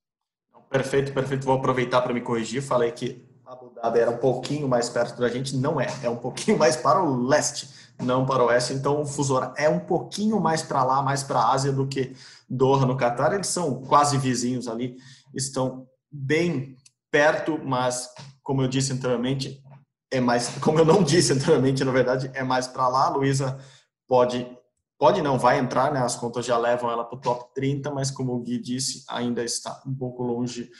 Perfeito, perfeito. Vou aproveitar para me corrigir. Falei que Abu Dhabi era um pouquinho mais perto da gente, não é, é um pouquinho mais para o leste, não para o oeste, então o fuso horário é um pouquinho mais para lá, mais para a Ásia do que Doha no Catar, eles são quase vizinhos ali, estão bem perto, mas como eu disse anteriormente, é mais, como eu não disse anteriormente, na verdade, é mais para lá, a Luísa pode pode não, vai entrar, né? As contas já levam ela para o top 30, mas como o Gui disse, ainda está um pouco longe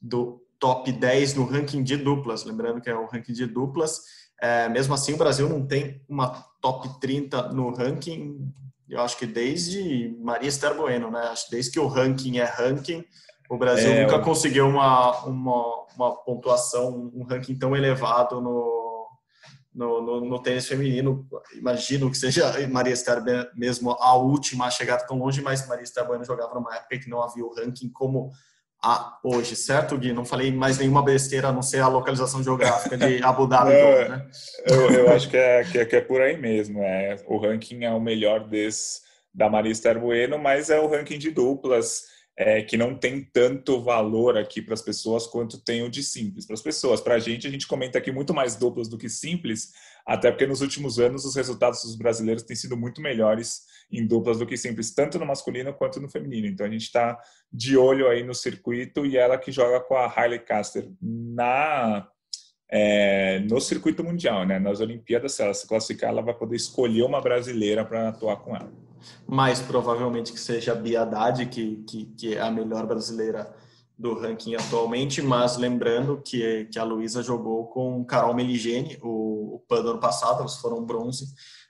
do top 10 no ranking de duplas, lembrando que é o ranking de duplas. É, mesmo assim, o Brasil não tem uma top 30 no ranking, eu acho que desde Maria Esther Bueno, né? Desde que o ranking é ranking, o Brasil é, nunca eu... conseguiu uma, uma, uma pontuação, um ranking tão elevado no, no, no, no, tênis feminino. Imagino que seja Maria Esther mesmo a última a chegar tão longe, mas Maria Esther Bueno jogava numa época que não havia o ranking como a hoje, certo, Gui? Não falei mais nenhuma besteira a não ser a localização geográfica de Abu Dhabi. é, né? eu, eu, acho que é, que é, que, é, por aí mesmo. É, o ranking é o melhor desse, da Marista Bueno, mas é o ranking de duplas. É, que não tem tanto valor aqui para as pessoas quanto tem o de simples. Para as pessoas, para a gente, a gente comenta aqui muito mais duplas do que simples, até porque nos últimos anos os resultados dos brasileiros têm sido muito melhores em duplas do que simples, tanto no masculino quanto no feminino. Então a gente está de olho aí no circuito e ela que joga com a Hailey Caster na é, no circuito mundial, né? Nas Olimpíadas, se ela se classificar, ela vai poder escolher uma brasileira para atuar com ela. Mais provavelmente que seja a Bia Haddad, que, que, que é a melhor brasileira do ranking atualmente, mas lembrando que, que a Luísa jogou com Carol Meligeni, o, o PAN do ano passado, elas foram bronze,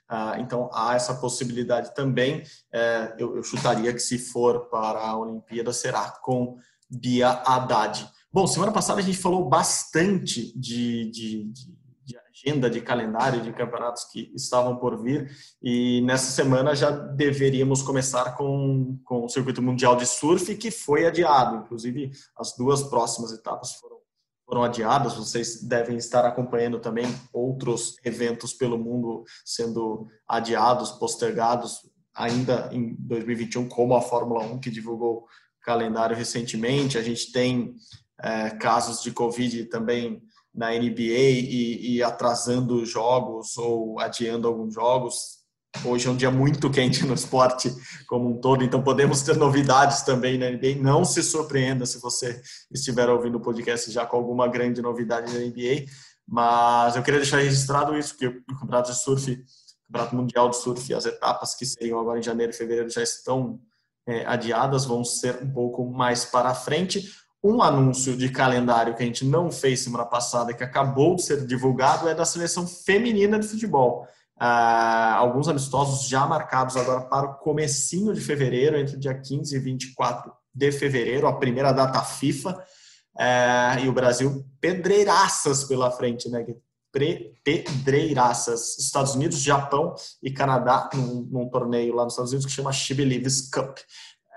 ah, então há essa possibilidade também. É, eu, eu, chutaria que se for para a Olimpíada será com Bia Haddad. Bom, semana passada a gente falou bastante de, de, de, de agenda, de calendário de campeonatos que estavam por vir e nessa semana já deveríamos começar com, com o circuito mundial de surf que foi adiado. Inclusive as duas próximas etapas foram foram adiadas, vocês devem estar acompanhando também outros eventos pelo mundo sendo adiados, postergados ainda em 2021, como a Fórmula 1, que divulgou calendário recentemente. A gente tem é, casos de Covid também na NBA e, e atrasando jogos ou adiando alguns jogos. Hoje é um dia muito quente no esporte como um todo, então podemos ter novidades também na NBA. Não se surpreenda se você estiver ouvindo o podcast já com alguma grande novidade na NBA, mas eu queria deixar registrado isso, que o Campeonato de Surf, o Campeonato Mundial de Surf, as etapas que seriam agora em janeiro e fevereiro já estão é, adiadas, vão ser um pouco mais para frente. Um anúncio de calendário que a gente não fez semana passada, que acabou de ser divulgado, é da seleção feminina de futebol. Uh, alguns amistosos já marcados agora para o comecinho de fevereiro, entre dia 15 e 24 de fevereiro, a primeira data FIFA, uh, e o Brasil pedreiraças pela frente, né? Pedreiraças. Estados Unidos, Japão e Canadá num, num torneio lá nos Estados Unidos que chama She Believes Cup.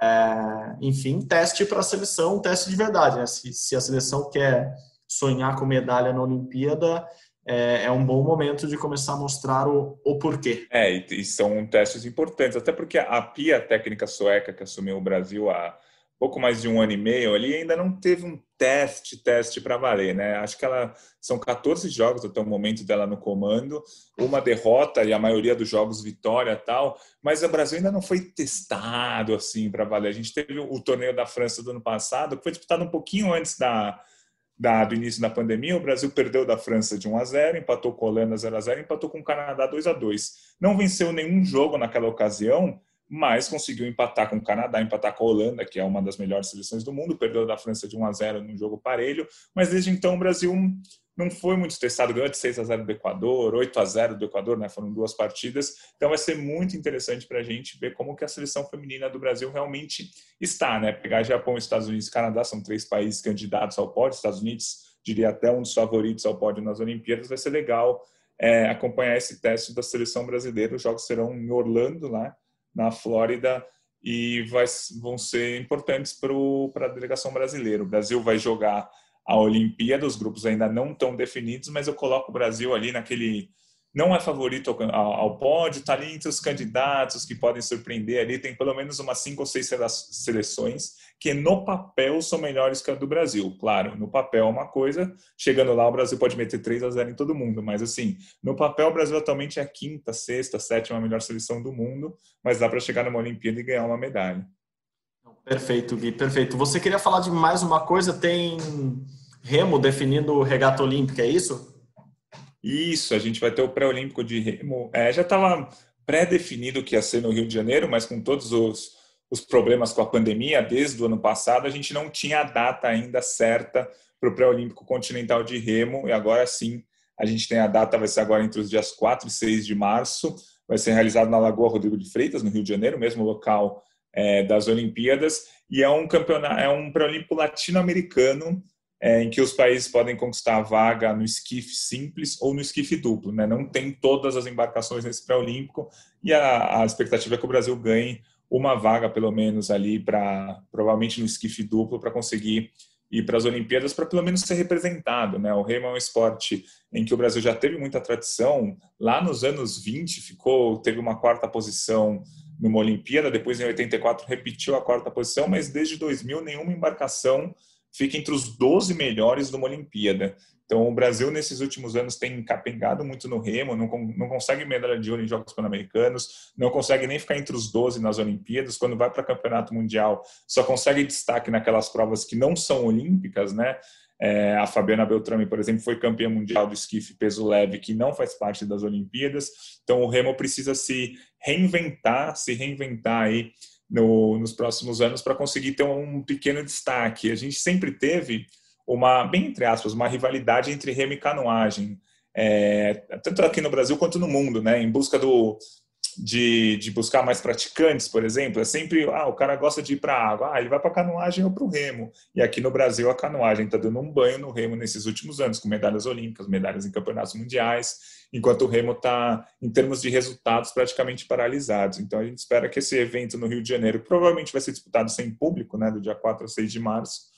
Uh, enfim, teste para a seleção, teste de verdade, né? Se, se a seleção quer sonhar com medalha na Olimpíada, é, é, um bom momento de começar a mostrar o, o porquê. É, e, e, são testes importantes, até porque a PIA técnica sueca que assumiu o Brasil há pouco mais de um ano e meio ali, ainda não teve um teste, teste para valer, né? Acho que ela são 14 jogos até o momento dela no comando, uma derrota e a maioria dos jogos vitória tal, mas o Brasil ainda não foi testado assim para valer. A gente teve o torneio da França do ano passado, que foi disputado um pouquinho antes da, da, do início da pandemia, o Brasil perdeu da França de 1 a 0, empatou com a Holanda 0 a 0, empatou com o Canadá 2 a 2. Não venceu nenhum jogo naquela ocasião, mas conseguiu empatar com o Canadá, empatar com a Holanda, que é uma das melhores seleções do mundo, perdeu da França de 1 a 0 num jogo parelho, mas desde então o Brasil não foi muito testado, ganhou de 6 a 0 do Equador, 8 a 0 do Equador, né? Foram duas partidas. Então vai ser muito interessante para a gente ver como que a seleção feminina do Brasil realmente está, né? Pegar Japão, Estados Unidos Canadá são três países candidatos ao pódio, Estados Unidos diria até um dos favoritos ao pódio nas Olimpíadas, vai ser legal é, acompanhar esse teste da seleção brasileira. Os jogos serão em Orlando, lá na Flórida, e vai, vão ser importantes para a delegação brasileira. O Brasil vai jogar a Olimpíada, os grupos ainda não estão definidos, mas eu coloco o Brasil ali naquele não é favorito ao, ao pódio, está ali entre os candidatos que podem surpreender ali, tem pelo menos umas cinco ou seis seleções que no papel são melhores que a do Brasil. Claro, no papel é uma coisa, chegando lá o Brasil pode meter 3 a 0 em todo mundo, mas assim, no papel o Brasil atualmente é a quinta, sexta, sétima melhor seleção do mundo, mas dá para chegar numa Olimpíada e ganhar uma medalha. Perfeito, Gui, perfeito. Você queria falar de mais uma coisa? Tem remo definindo regata olímpica, é isso? Isso, a gente vai ter o pré-olímpico de remo. É, já estava pré-definido que ia ser no Rio de Janeiro, mas com todos os, os problemas com a pandemia, desde o ano passado, a gente não tinha a data ainda certa para o pré-olímpico continental de remo, e agora sim a gente tem a data, vai ser agora entre os dias 4 e 6 de março, vai ser realizado na Lagoa Rodrigo de Freitas, no Rio de Janeiro, mesmo local é, das Olimpíadas, e é um campeonato, é um pré-olímpico latino-americano, é, em que os países podem conquistar a vaga no esquife simples ou no esquife duplo. Né? Não tem todas as embarcações nesse pré-olímpico e a, a, expectativa é que o Brasil ganhe uma vaga, pelo menos, ali, para provavelmente no esquife duplo, para conseguir ir para as Olimpíadas, para pelo menos ser representado. Né? O remo é um esporte em que o Brasil já teve muita tradição. Lá nos anos 20, ficou, teve uma quarta posição numa Olimpíada, depois em 84 repetiu a quarta posição, mas desde 2000 nenhuma embarcação fica entre os 12 melhores de uma Olimpíada. Então, o Brasil, nesses últimos anos, tem capengado muito no remo, não, não consegue medalha de ouro em Jogos Pan-Americanos, não consegue nem ficar entre os 12 nas Olimpíadas. Quando vai para Campeonato Mundial, só consegue destaque naquelas provas que não são olímpicas, né? É, a Fabiana Beltrame, por exemplo, foi campeã mundial do esquife peso leve, que não faz parte das Olimpíadas. Então, o remo precisa se reinventar, se reinventar aí no, nos próximos anos para conseguir ter um pequeno destaque. A gente sempre teve uma, bem entre aspas, uma rivalidade entre remo e canoagem, é, tanto aqui no Brasil quanto no mundo, né? Em busca do, de, de buscar mais praticantes, por exemplo, é sempre, ah, o cara gosta de ir para a água, ah, ele vai para canoagem ou para o remo. E aqui no Brasil a canoagem está dando um banho no remo nesses últimos anos, com medalhas olímpicas, medalhas em campeonatos mundiais, enquanto o remo está, em termos de resultados, praticamente paralisados. Então a gente espera que esse evento no Rio de Janeiro, provavelmente vai ser disputado sem público, né, do dia 4 a 6 de março,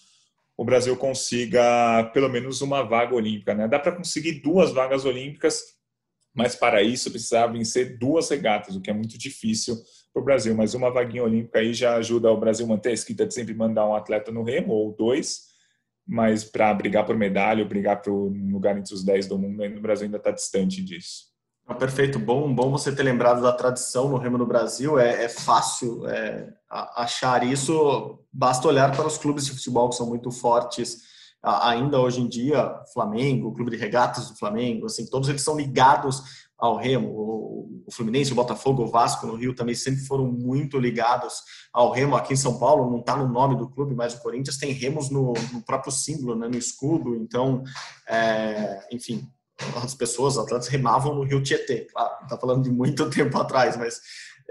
o Brasil consiga pelo menos uma vaga olímpica. Né? Dá para conseguir duas vagas olímpicas mas para isso precisava vencer duas regatas, o que é muito difícil para o Brasil. Mas uma vaguinha olímpica aí já ajuda o Brasil a manter a escrita de sempre mandar um atleta no remo, ou dois, mas para brigar por medalha ou brigar para um lugar entre os 10 do mundo, o Brasil ainda está distante disso. Ah, perfeito, bom, bom você ter lembrado da tradição no remo no Brasil. É, é fácil é, achar isso, basta olhar para os clubes de futebol que são muito fortes ainda hoje em dia, Flamengo, Clube de Regatas do Flamengo, assim, todos eles são ligados ao remo. O Fluminense, o Botafogo, o Vasco no Rio também sempre foram muito ligados ao remo. Aqui em São Paulo não está no nome do clube, mas o Corinthians tem remos no, no próprio símbolo, né, no escudo. Então, é, enfim, as pessoas, os atletas remavam no Rio Tietê. Claro, está falando de muito tempo atrás, mas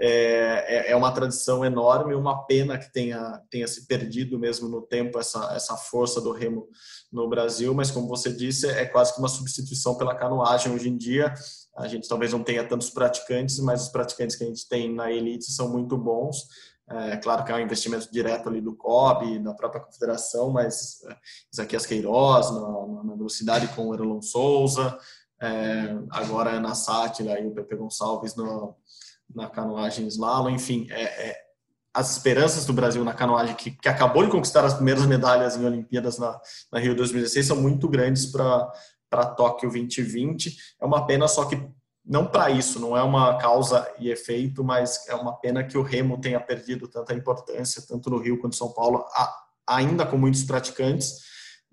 é, é, é uma tradição enorme, uma pena que tenha, tenha se perdido mesmo no tempo essa, essa força do remo no Brasil, mas como você disse, é quase que uma substituição pela canoagem hoje em dia. A gente talvez não tenha tantos praticantes, mas os praticantes que a gente tem na elite são muito bons. É claro que é um investimento direto ali do COB, da própria confederação, mas é, Isaquias Queiroz na, na velocidade com o Erlon Souza, é, agora na Sátira e o Pepe Gonçalves no, na canoagem slalom, enfim, é, é, as esperanças do Brasil na canoagem, que, que, acabou de conquistar as primeiras medalhas em Olimpíadas na, na Rio 2016, são muito grandes para Tóquio 2020. É uma pena só que não para isso, não é uma causa e efeito, mas é uma pena que o remo tenha perdido tanta importância, tanto no Rio quanto em São Paulo, ainda com muitos praticantes,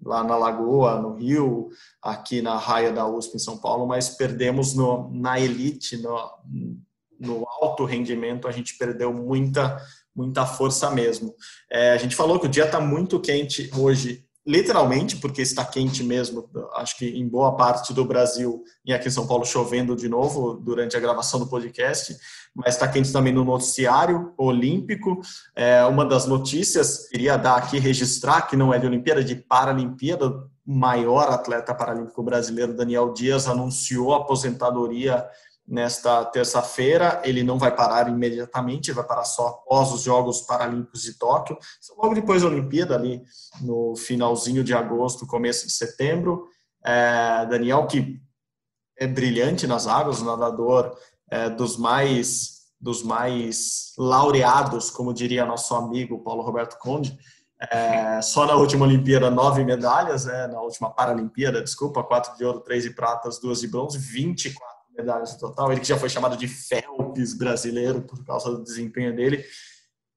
lá na Lagoa, no Rio, aqui na raia da USP em São Paulo, mas perdemos no, na elite, no, no alto rendimento, a gente perdeu muita, muita força mesmo. É, a gente falou que o dia está muito quente hoje literalmente, porque está quente mesmo, acho que em boa parte do Brasil e aqui em São Paulo chovendo de novo durante a gravação do podcast, mas está quente também no noticiário olímpico. É, uma das notícias, queria dar aqui, registrar, que não é de Olimpíada, de Paralimpíada, o maior atleta paralímpico brasileiro, Daniel Dias, anunciou aposentadoria nesta terça-feira. Ele não vai parar imediatamente, vai parar só após os Jogos Paralímpicos de Tóquio, logo depois da Olimpíada, ali no finalzinho de agosto, começo de setembro. É, Daniel, que é brilhante nas águas, nadador é, dos mais dos mais laureados, como diria nosso amigo Paulo Roberto Conde. É, só na última Olimpíada, nove medalhas, né? na última Paralimpíada, desculpa, quatro de ouro, três de pratas, duas de bronze, 24 medalhas total. Ele que já foi chamado de Phelps brasileiro por causa do desempenho dele.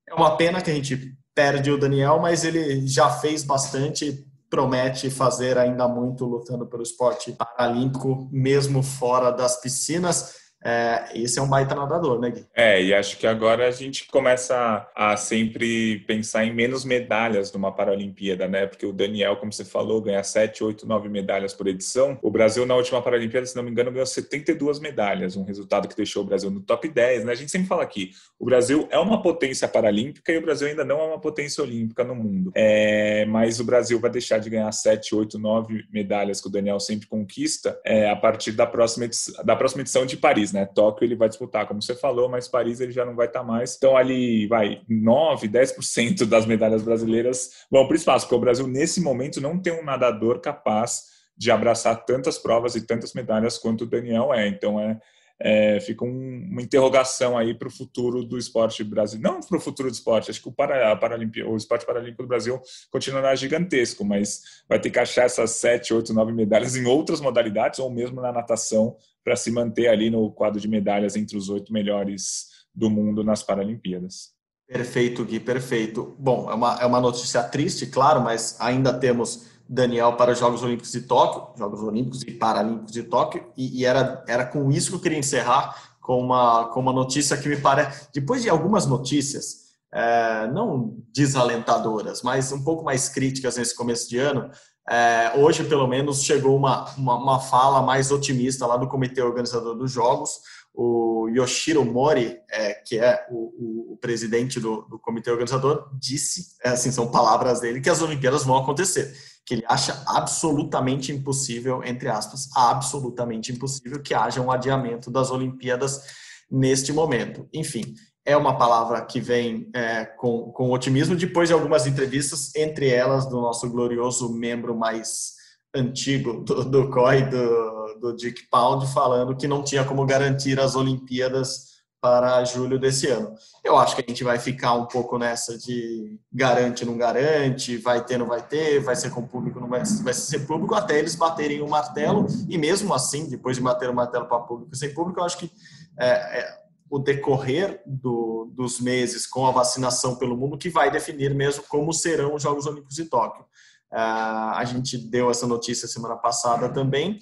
É uma pena que a gente perde o Daniel, mas ele já fez bastante promete fazer ainda muito lutando pelo esporte paralímpico, mesmo fora das piscinas. É, esse é um baita nadador, né, Gui? É, e acho que agora a gente começa a, sempre pensar em menos medalhas numa Paralimpíada, né? Porque o Daniel, como você falou, ganha 7, 8, 9 medalhas por edição. O Brasil, na última Paralimpíada, se não me engano, ganhou 72 medalhas, um resultado que deixou o Brasil no top 10, né? A gente sempre fala aqui, o Brasil é uma potência paralímpica e o Brasil ainda não é uma potência olímpica no mundo. É, mas o Brasil vai deixar de ganhar 7, 8, 9 medalhas que o Daniel sempre conquista é, a partir da próxima, da próxima edição de Paris né? Tóquio ele vai disputar, como você falou, mas Paris ele já não vai estar tá mais. Então ali vai 9, 10% das medalhas brasileiras vão para o espaço, porque o Brasil nesse momento não tem um nadador capaz de abraçar tantas provas e tantas medalhas quanto o Daniel é. Então é é, fica um, uma interrogação aí para o futuro do esporte brasileiro. Não para o futuro do esporte, acho que o, para, o esporte paralímpico do Brasil continuará gigantesco, mas vai ter que achar essas sete, oito, nove medalhas em outras modalidades ou mesmo na natação para se manter ali no quadro de medalhas entre os oito melhores do mundo nas Paralimpíadas. Perfeito, Gui, perfeito. Bom, é uma, é uma notícia triste, claro, mas ainda temos Daniel para os Jogos Olímpicos de Tóquio, Jogos Olímpicos e Paralímpicos de Tóquio, e, e, era, era com isso que eu queria encerrar, com uma, com uma notícia que me parece, depois de algumas notícias, é, não desalentadoras, mas um pouco mais críticas nesse começo de ano, é, hoje pelo menos chegou uma, uma, uma fala mais otimista lá do comitê organizador dos Jogos, o Yoshiro Mori, é, que é o, o, o presidente do, do, comitê organizador, disse, é, assim, são palavras dele, que as Olimpíadas vão acontecer que ele acha absolutamente impossível, entre aspas, absolutamente impossível que haja um adiamento das Olimpíadas neste momento. Enfim, é uma palavra que vem é, com, com otimismo depois de algumas entrevistas, entre elas do nosso glorioso membro mais antigo do, do COI, do, do Dick Pound, falando que não tinha como garantir as Olimpíadas para julho desse ano. Eu acho que a gente vai ficar um pouco nessa de garante, não garante, vai ter, não vai ter, vai ser com público, não vai, vai ser público, até eles baterem o martelo, e mesmo assim, depois de bater o martelo para público sem público, eu acho que é, é, o decorrer do, dos meses com a vacinação pelo mundo que vai definir mesmo como serão os Jogos Olímpicos de Tóquio. Uh, a gente deu essa notícia semana passada também,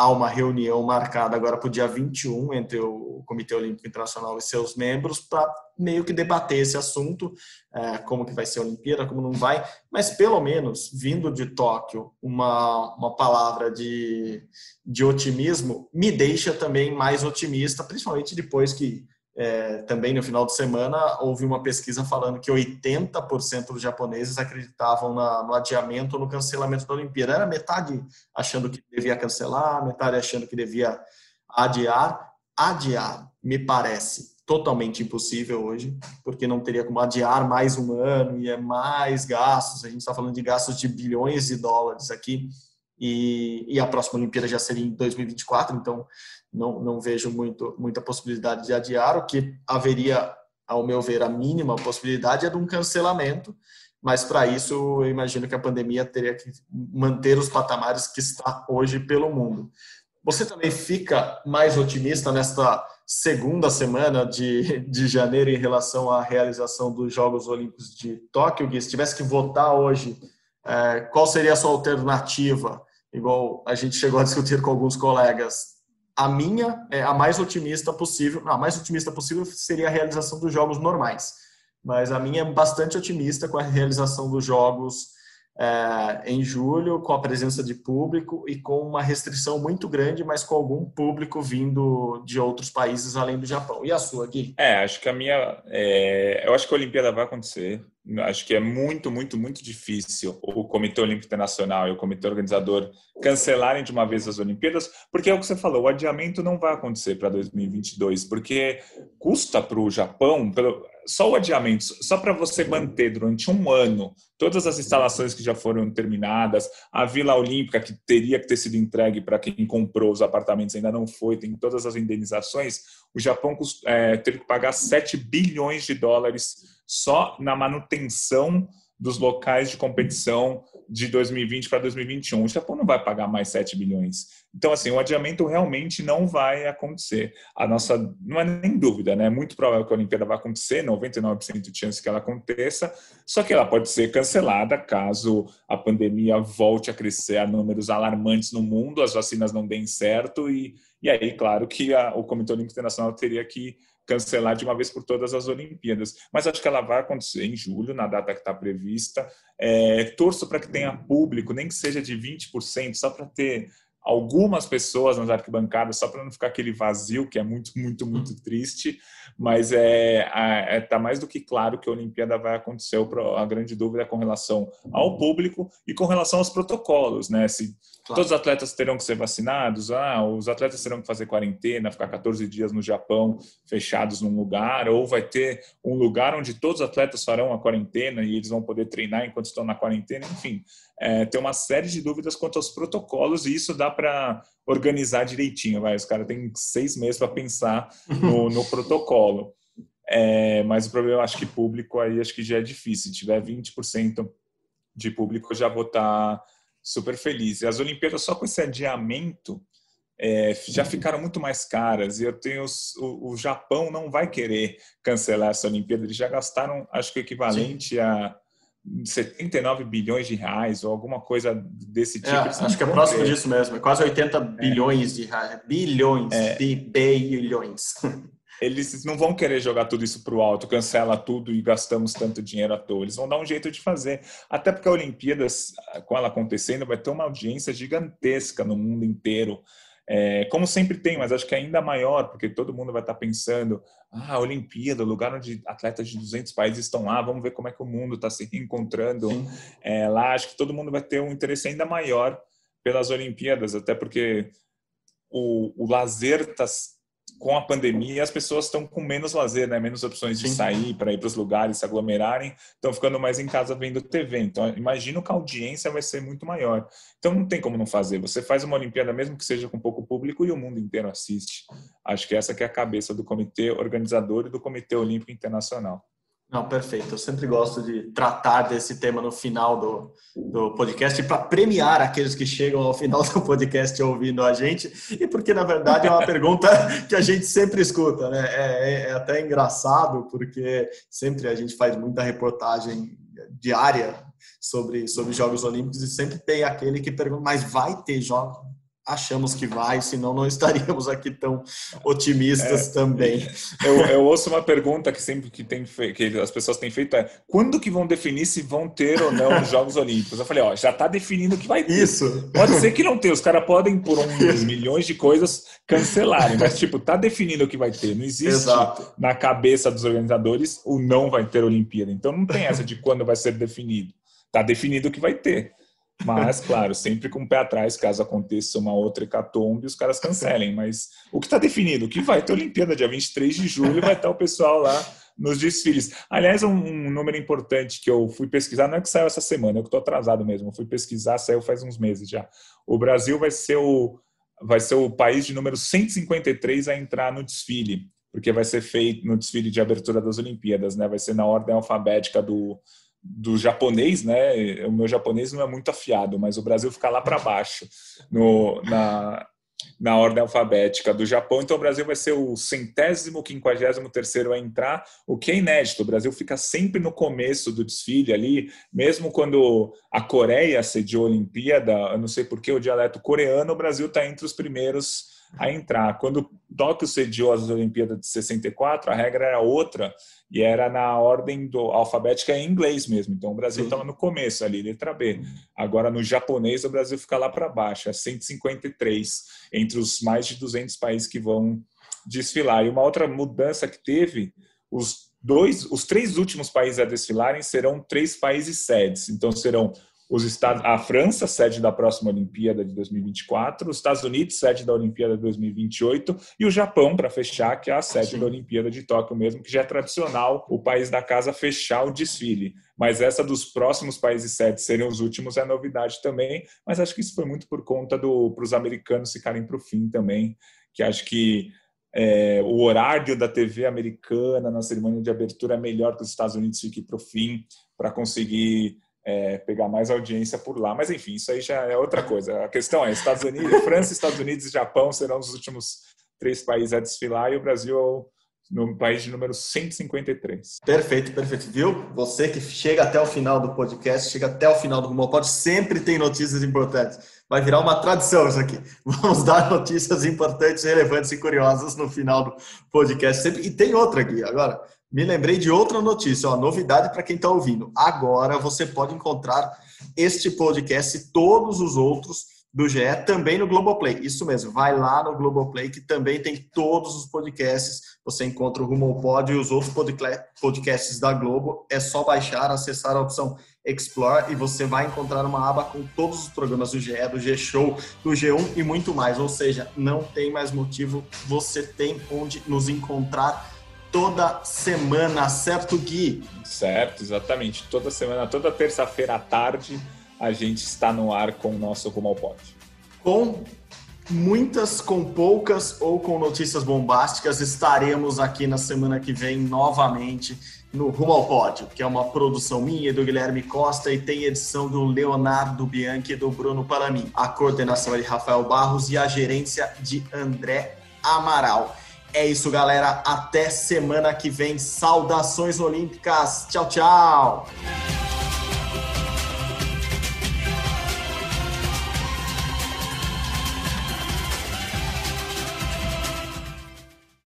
há uma reunião marcada agora para o dia 21 entre o Comitê Olímpico Internacional e seus membros para meio que debater esse assunto, é, como que vai ser a Olimpíada, como não vai, mas pelo menos, vindo de Tóquio, uma, uma palavra de, de otimismo me deixa também mais otimista, principalmente depois que é, também no final de semana houve uma pesquisa falando que 80% dos japoneses acreditavam na, no adiamento ou no cancelamento da Olimpíada. Era metade achando que devia cancelar, metade achando que devia adiar. Adiar, me parece totalmente impossível hoje, porque não teria como adiar mais um ano e é mais gastos. A gente está falando de gastos de bilhões de dólares aqui. E, e, a próxima Olimpíada já seria em 2024, então não, não vejo muito, muita possibilidade de adiar. O que haveria ao meu ver, a mínima possibilidade é de um cancelamento, mas para isso eu imagino que a pandemia teria que manter os patamares que está hoje pelo mundo. Você também fica mais otimista nesta segunda semana de, de janeiro em relação à realização dos Jogos Olímpicos de Tóquio, Gui? Se tivesse que votar hoje, é, qual seria a sua alternativa? Igual a gente chegou a discutir com alguns colegas. A minha é a mais otimista possível. Não, a mais otimista possível seria a realização dos jogos normais. Mas a minha é bastante otimista com a realização dos jogos é, em julho, com a presença de público e com uma restrição muito grande, mas com algum público vindo de outros países além do Japão. E a sua, Gui? É, acho que a minha. É, eu acho que a Olimpíada vai acontecer. Acho que é muito, muito, muito difícil o Comitê Olímpico Internacional e o Comitê Organizador cancelarem de uma vez as Olimpíadas, porque é o que você falou, o adiamento não vai acontecer para 2022, porque custa para o Japão, pelo, só o adiamento, só para você manter durante um ano todas as instalações que já foram terminadas, a Vila Olímpica que teria que ter sido entregue para quem comprou os apartamentos ainda não foi, tem todas as indenizações, o Japão é, teve que pagar 7 bilhões de dólares só na manutenção dos locais de competição de 2020 para 2021. O Japão não vai pagar mais 7 bilhões. Então, assim, o adiamento realmente não vai acontecer. A nossa, não é nem dúvida, né? É muito provável que a Olimpíada vai acontecer, 99% de chance que ela aconteça, só que ela pode ser cancelada caso a pandemia volte a crescer a números alarmantes no mundo, as vacinas não deem certo e, e aí, claro que a, o Comitê Olímpico Internacional teria que cancelar de uma vez por todas as Olimpíadas. Mas acho que ela vai acontecer em julho, na data que está prevista. É, torço para que tenha público, nem que seja de 20%, só para ter algumas pessoas nas arquibancadas, só para não ficar aquele vazio, que é muito, muito, muito triste, mas é, é tá mais do que claro que a Olimpíada vai acontecer. A grande dúvida é com relação ao público e com relação aos protocolos, né? Se claro. todos os atletas terão que ser vacinados, ah, os atletas terão que fazer quarentena, ficar 14 dias no Japão fechados num lugar, ou vai ter um lugar onde todos os atletas farão a quarentena e eles vão poder treinar enquanto estão na quarentena, enfim é, tem uma série de dúvidas quanto aos protocolos e isso dá para organizar direitinho. Vai. Os caras têm seis meses para pensar no, no protocolo. É, mas o problema, acho que público aí acho que já é difícil. Se tiver 20% de público, eu já vou estar tá super feliz. E as Olimpíadas, só com esse adiamento, é, já ficaram muito mais caras. E eu tenho. O, o, Japão não vai querer cancelar essa Olimpíada. Eles já gastaram, acho que o equivalente Sim. a 79 bilhões de reais ou alguma coisa desse é, tipo. É, acho que é próximo disso mesmo, é quase 80 é. bilhões de reais. Bilhões, é. de bilhões. Eles não vão querer jogar tudo isso para o alto, cancela tudo e gastamos tanto dinheiro à toa. Eles vão dar um jeito de fazer. Até porque a Olimpíada, com ela acontecendo, vai ter uma audiência gigantesca no mundo inteiro. É, como sempre tem, mas acho que ainda maior, porque todo mundo vai estar pensando, ah, a Olimpíada, lugar onde atletas de 200 países estão lá, vamos ver como é que o mundo está se reencontrando é, lá. Acho que todo mundo vai ter um interesse ainda maior pelas Olimpíadas, até porque o, o lazer está com a pandemia, as pessoas estão com menos lazer, né? menos opções de Sim. sair para ir para os lugares, se aglomerarem, estão ficando mais em casa vendo TV. Então, imagino que a audiência vai ser muito maior. Então, não tem como não fazer. Você faz uma Olimpíada, mesmo que seja com pouco público, e o mundo inteiro assiste. Acho que essa que é a cabeça do comitê organizador e do Comitê Olímpico Internacional. Não, perfeito. Eu sempre gosto de tratar desse tema no final do, do podcast para premiar aqueles que chegam ao final do podcast ouvindo a gente e porque, na verdade, é uma pergunta que a gente sempre escuta, né? É, é, é até engraçado porque sempre a gente faz muita reportagem diária sobre, sobre Jogos Olímpicos e sempre tem aquele que pergunta, mas vai ter Jogos? Achamos que vai, senão não estaríamos aqui tão otimistas é, também. Eu, eu, ouço uma pergunta que sempre que, tem, que as pessoas têm feito é quando que vão definir se vão ter ou não os Jogos Olímpicos? Eu falei, ó, já está definindo que vai ter. Isso. Pode ser que não tenha, os caras podem, por uns milhões de coisas, cancelarem, mas tipo, tá definindo o que vai ter. Não existe Exato. na cabeça dos organizadores o não vai ter Olimpíada. Então não tem essa de quando vai ser definido. Tá definido o que vai ter. Mas, claro, sempre com o pé atrás, caso aconteça uma outra hecatombe, os caras cancelem. Mas o que está definido? Que vai ter Olimpíada dia 23 de julho, vai estar o pessoal lá nos desfiles. Aliás, um, um, número importante que eu fui pesquisar, não é que saiu essa semana, eu que estou atrasado mesmo, eu fui pesquisar, saiu faz uns meses já. O Brasil vai ser o, vai ser o país de número 153 a entrar no desfile. porque vai ser feito no desfile de abertura das Olimpíadas, né? Vai ser na ordem alfabética do, do japonês, né? O meu japonês não é muito afiado, mas o Brasil fica lá para baixo no, na, na ordem alfabética do Japão. Então o Brasil vai ser o centésimo, quinquagésimo terceiro a entrar, o que é inédito. O Brasil fica sempre no começo do desfile ali, mesmo quando a Coreia sediou a Olimpíada, eu não sei por que o dialeto coreano, o Brasil está entre os primeiros a entrar. Quando Tóquio sediou as Olimpíadas de 64, a regra era outra e era na ordem do alfabética em inglês mesmo. Então o Brasil estava no começo ali, letra B. Agora no japonês o Brasil fica lá para baixo, é 153 entre os mais de 200 países que vão desfilar. E uma outra mudança que teve, os dois, os três últimos países a desfilarem serão três países sedes. Então serão os Estados, a França, sede da próxima Olimpíada de 2024, os Estados Unidos, sede da Olimpíada de 2028, e o Japão, para fechar, que é a sede Sim. da Olimpíada de Tóquio mesmo, que já é tradicional o país da casa fechar o desfile. Mas essa dos próximos países sedes serem os últimos é novidade também, mas acho que isso foi muito por conta do para os americanos ficarem para o fim também, que acho que é, o horário da TV americana na cerimônia de abertura é melhor que os Estados Unidos fique para o fim, para conseguir é, pegar mais audiência por lá. Mas enfim, isso aí já é outra coisa. A questão é: Estados Unidos, França, Estados Unidos e Japão serão os últimos três países a desfilar e o Brasil é no país de número 153. Perfeito, perfeito. Viu? Você que chega até o final do podcast, chega até o final do Rumo Pode, sempre tem notícias importantes. Vai virar uma tradição isso aqui. Vamos dar notícias importantes, relevantes e curiosas no final do podcast. Sempre. E tem outra aqui agora. Me lembrei de outra notícia, ó, novidade para quem está ouvindo. Agora você pode encontrar este podcast e todos os outros do GE também no Globoplay. Isso mesmo, vai lá no Globoplay que também tem todos os podcasts. Você encontra o Rumo ao Pódio e os outros podcasts da Globo. É só baixar, acessar a opção Explore e você vai encontrar uma aba com todos os programas do GE, do G-Show, do G1 e muito mais. Ou seja, não tem mais motivo, você tem onde nos encontrar toda semana, certo, Gui? Certo, exatamente. Toda semana, toda terça-feira à tarde, a gente está no ar com o nosso Rumo ao Pote. Com muitas, com poucas ou com notícias bombásticas, estaremos aqui na semana que vem novamente no Rumo ao Pódio, que é uma produção minha e do Guilherme Costa e tem edição do Leonardo Bianchi e do Bruno Paramin. A coordenação é de Rafael Barros e a gerência de André Amaral. É isso, galera. Até semana que vem. Saudações olímpicas. Tchau, tchau.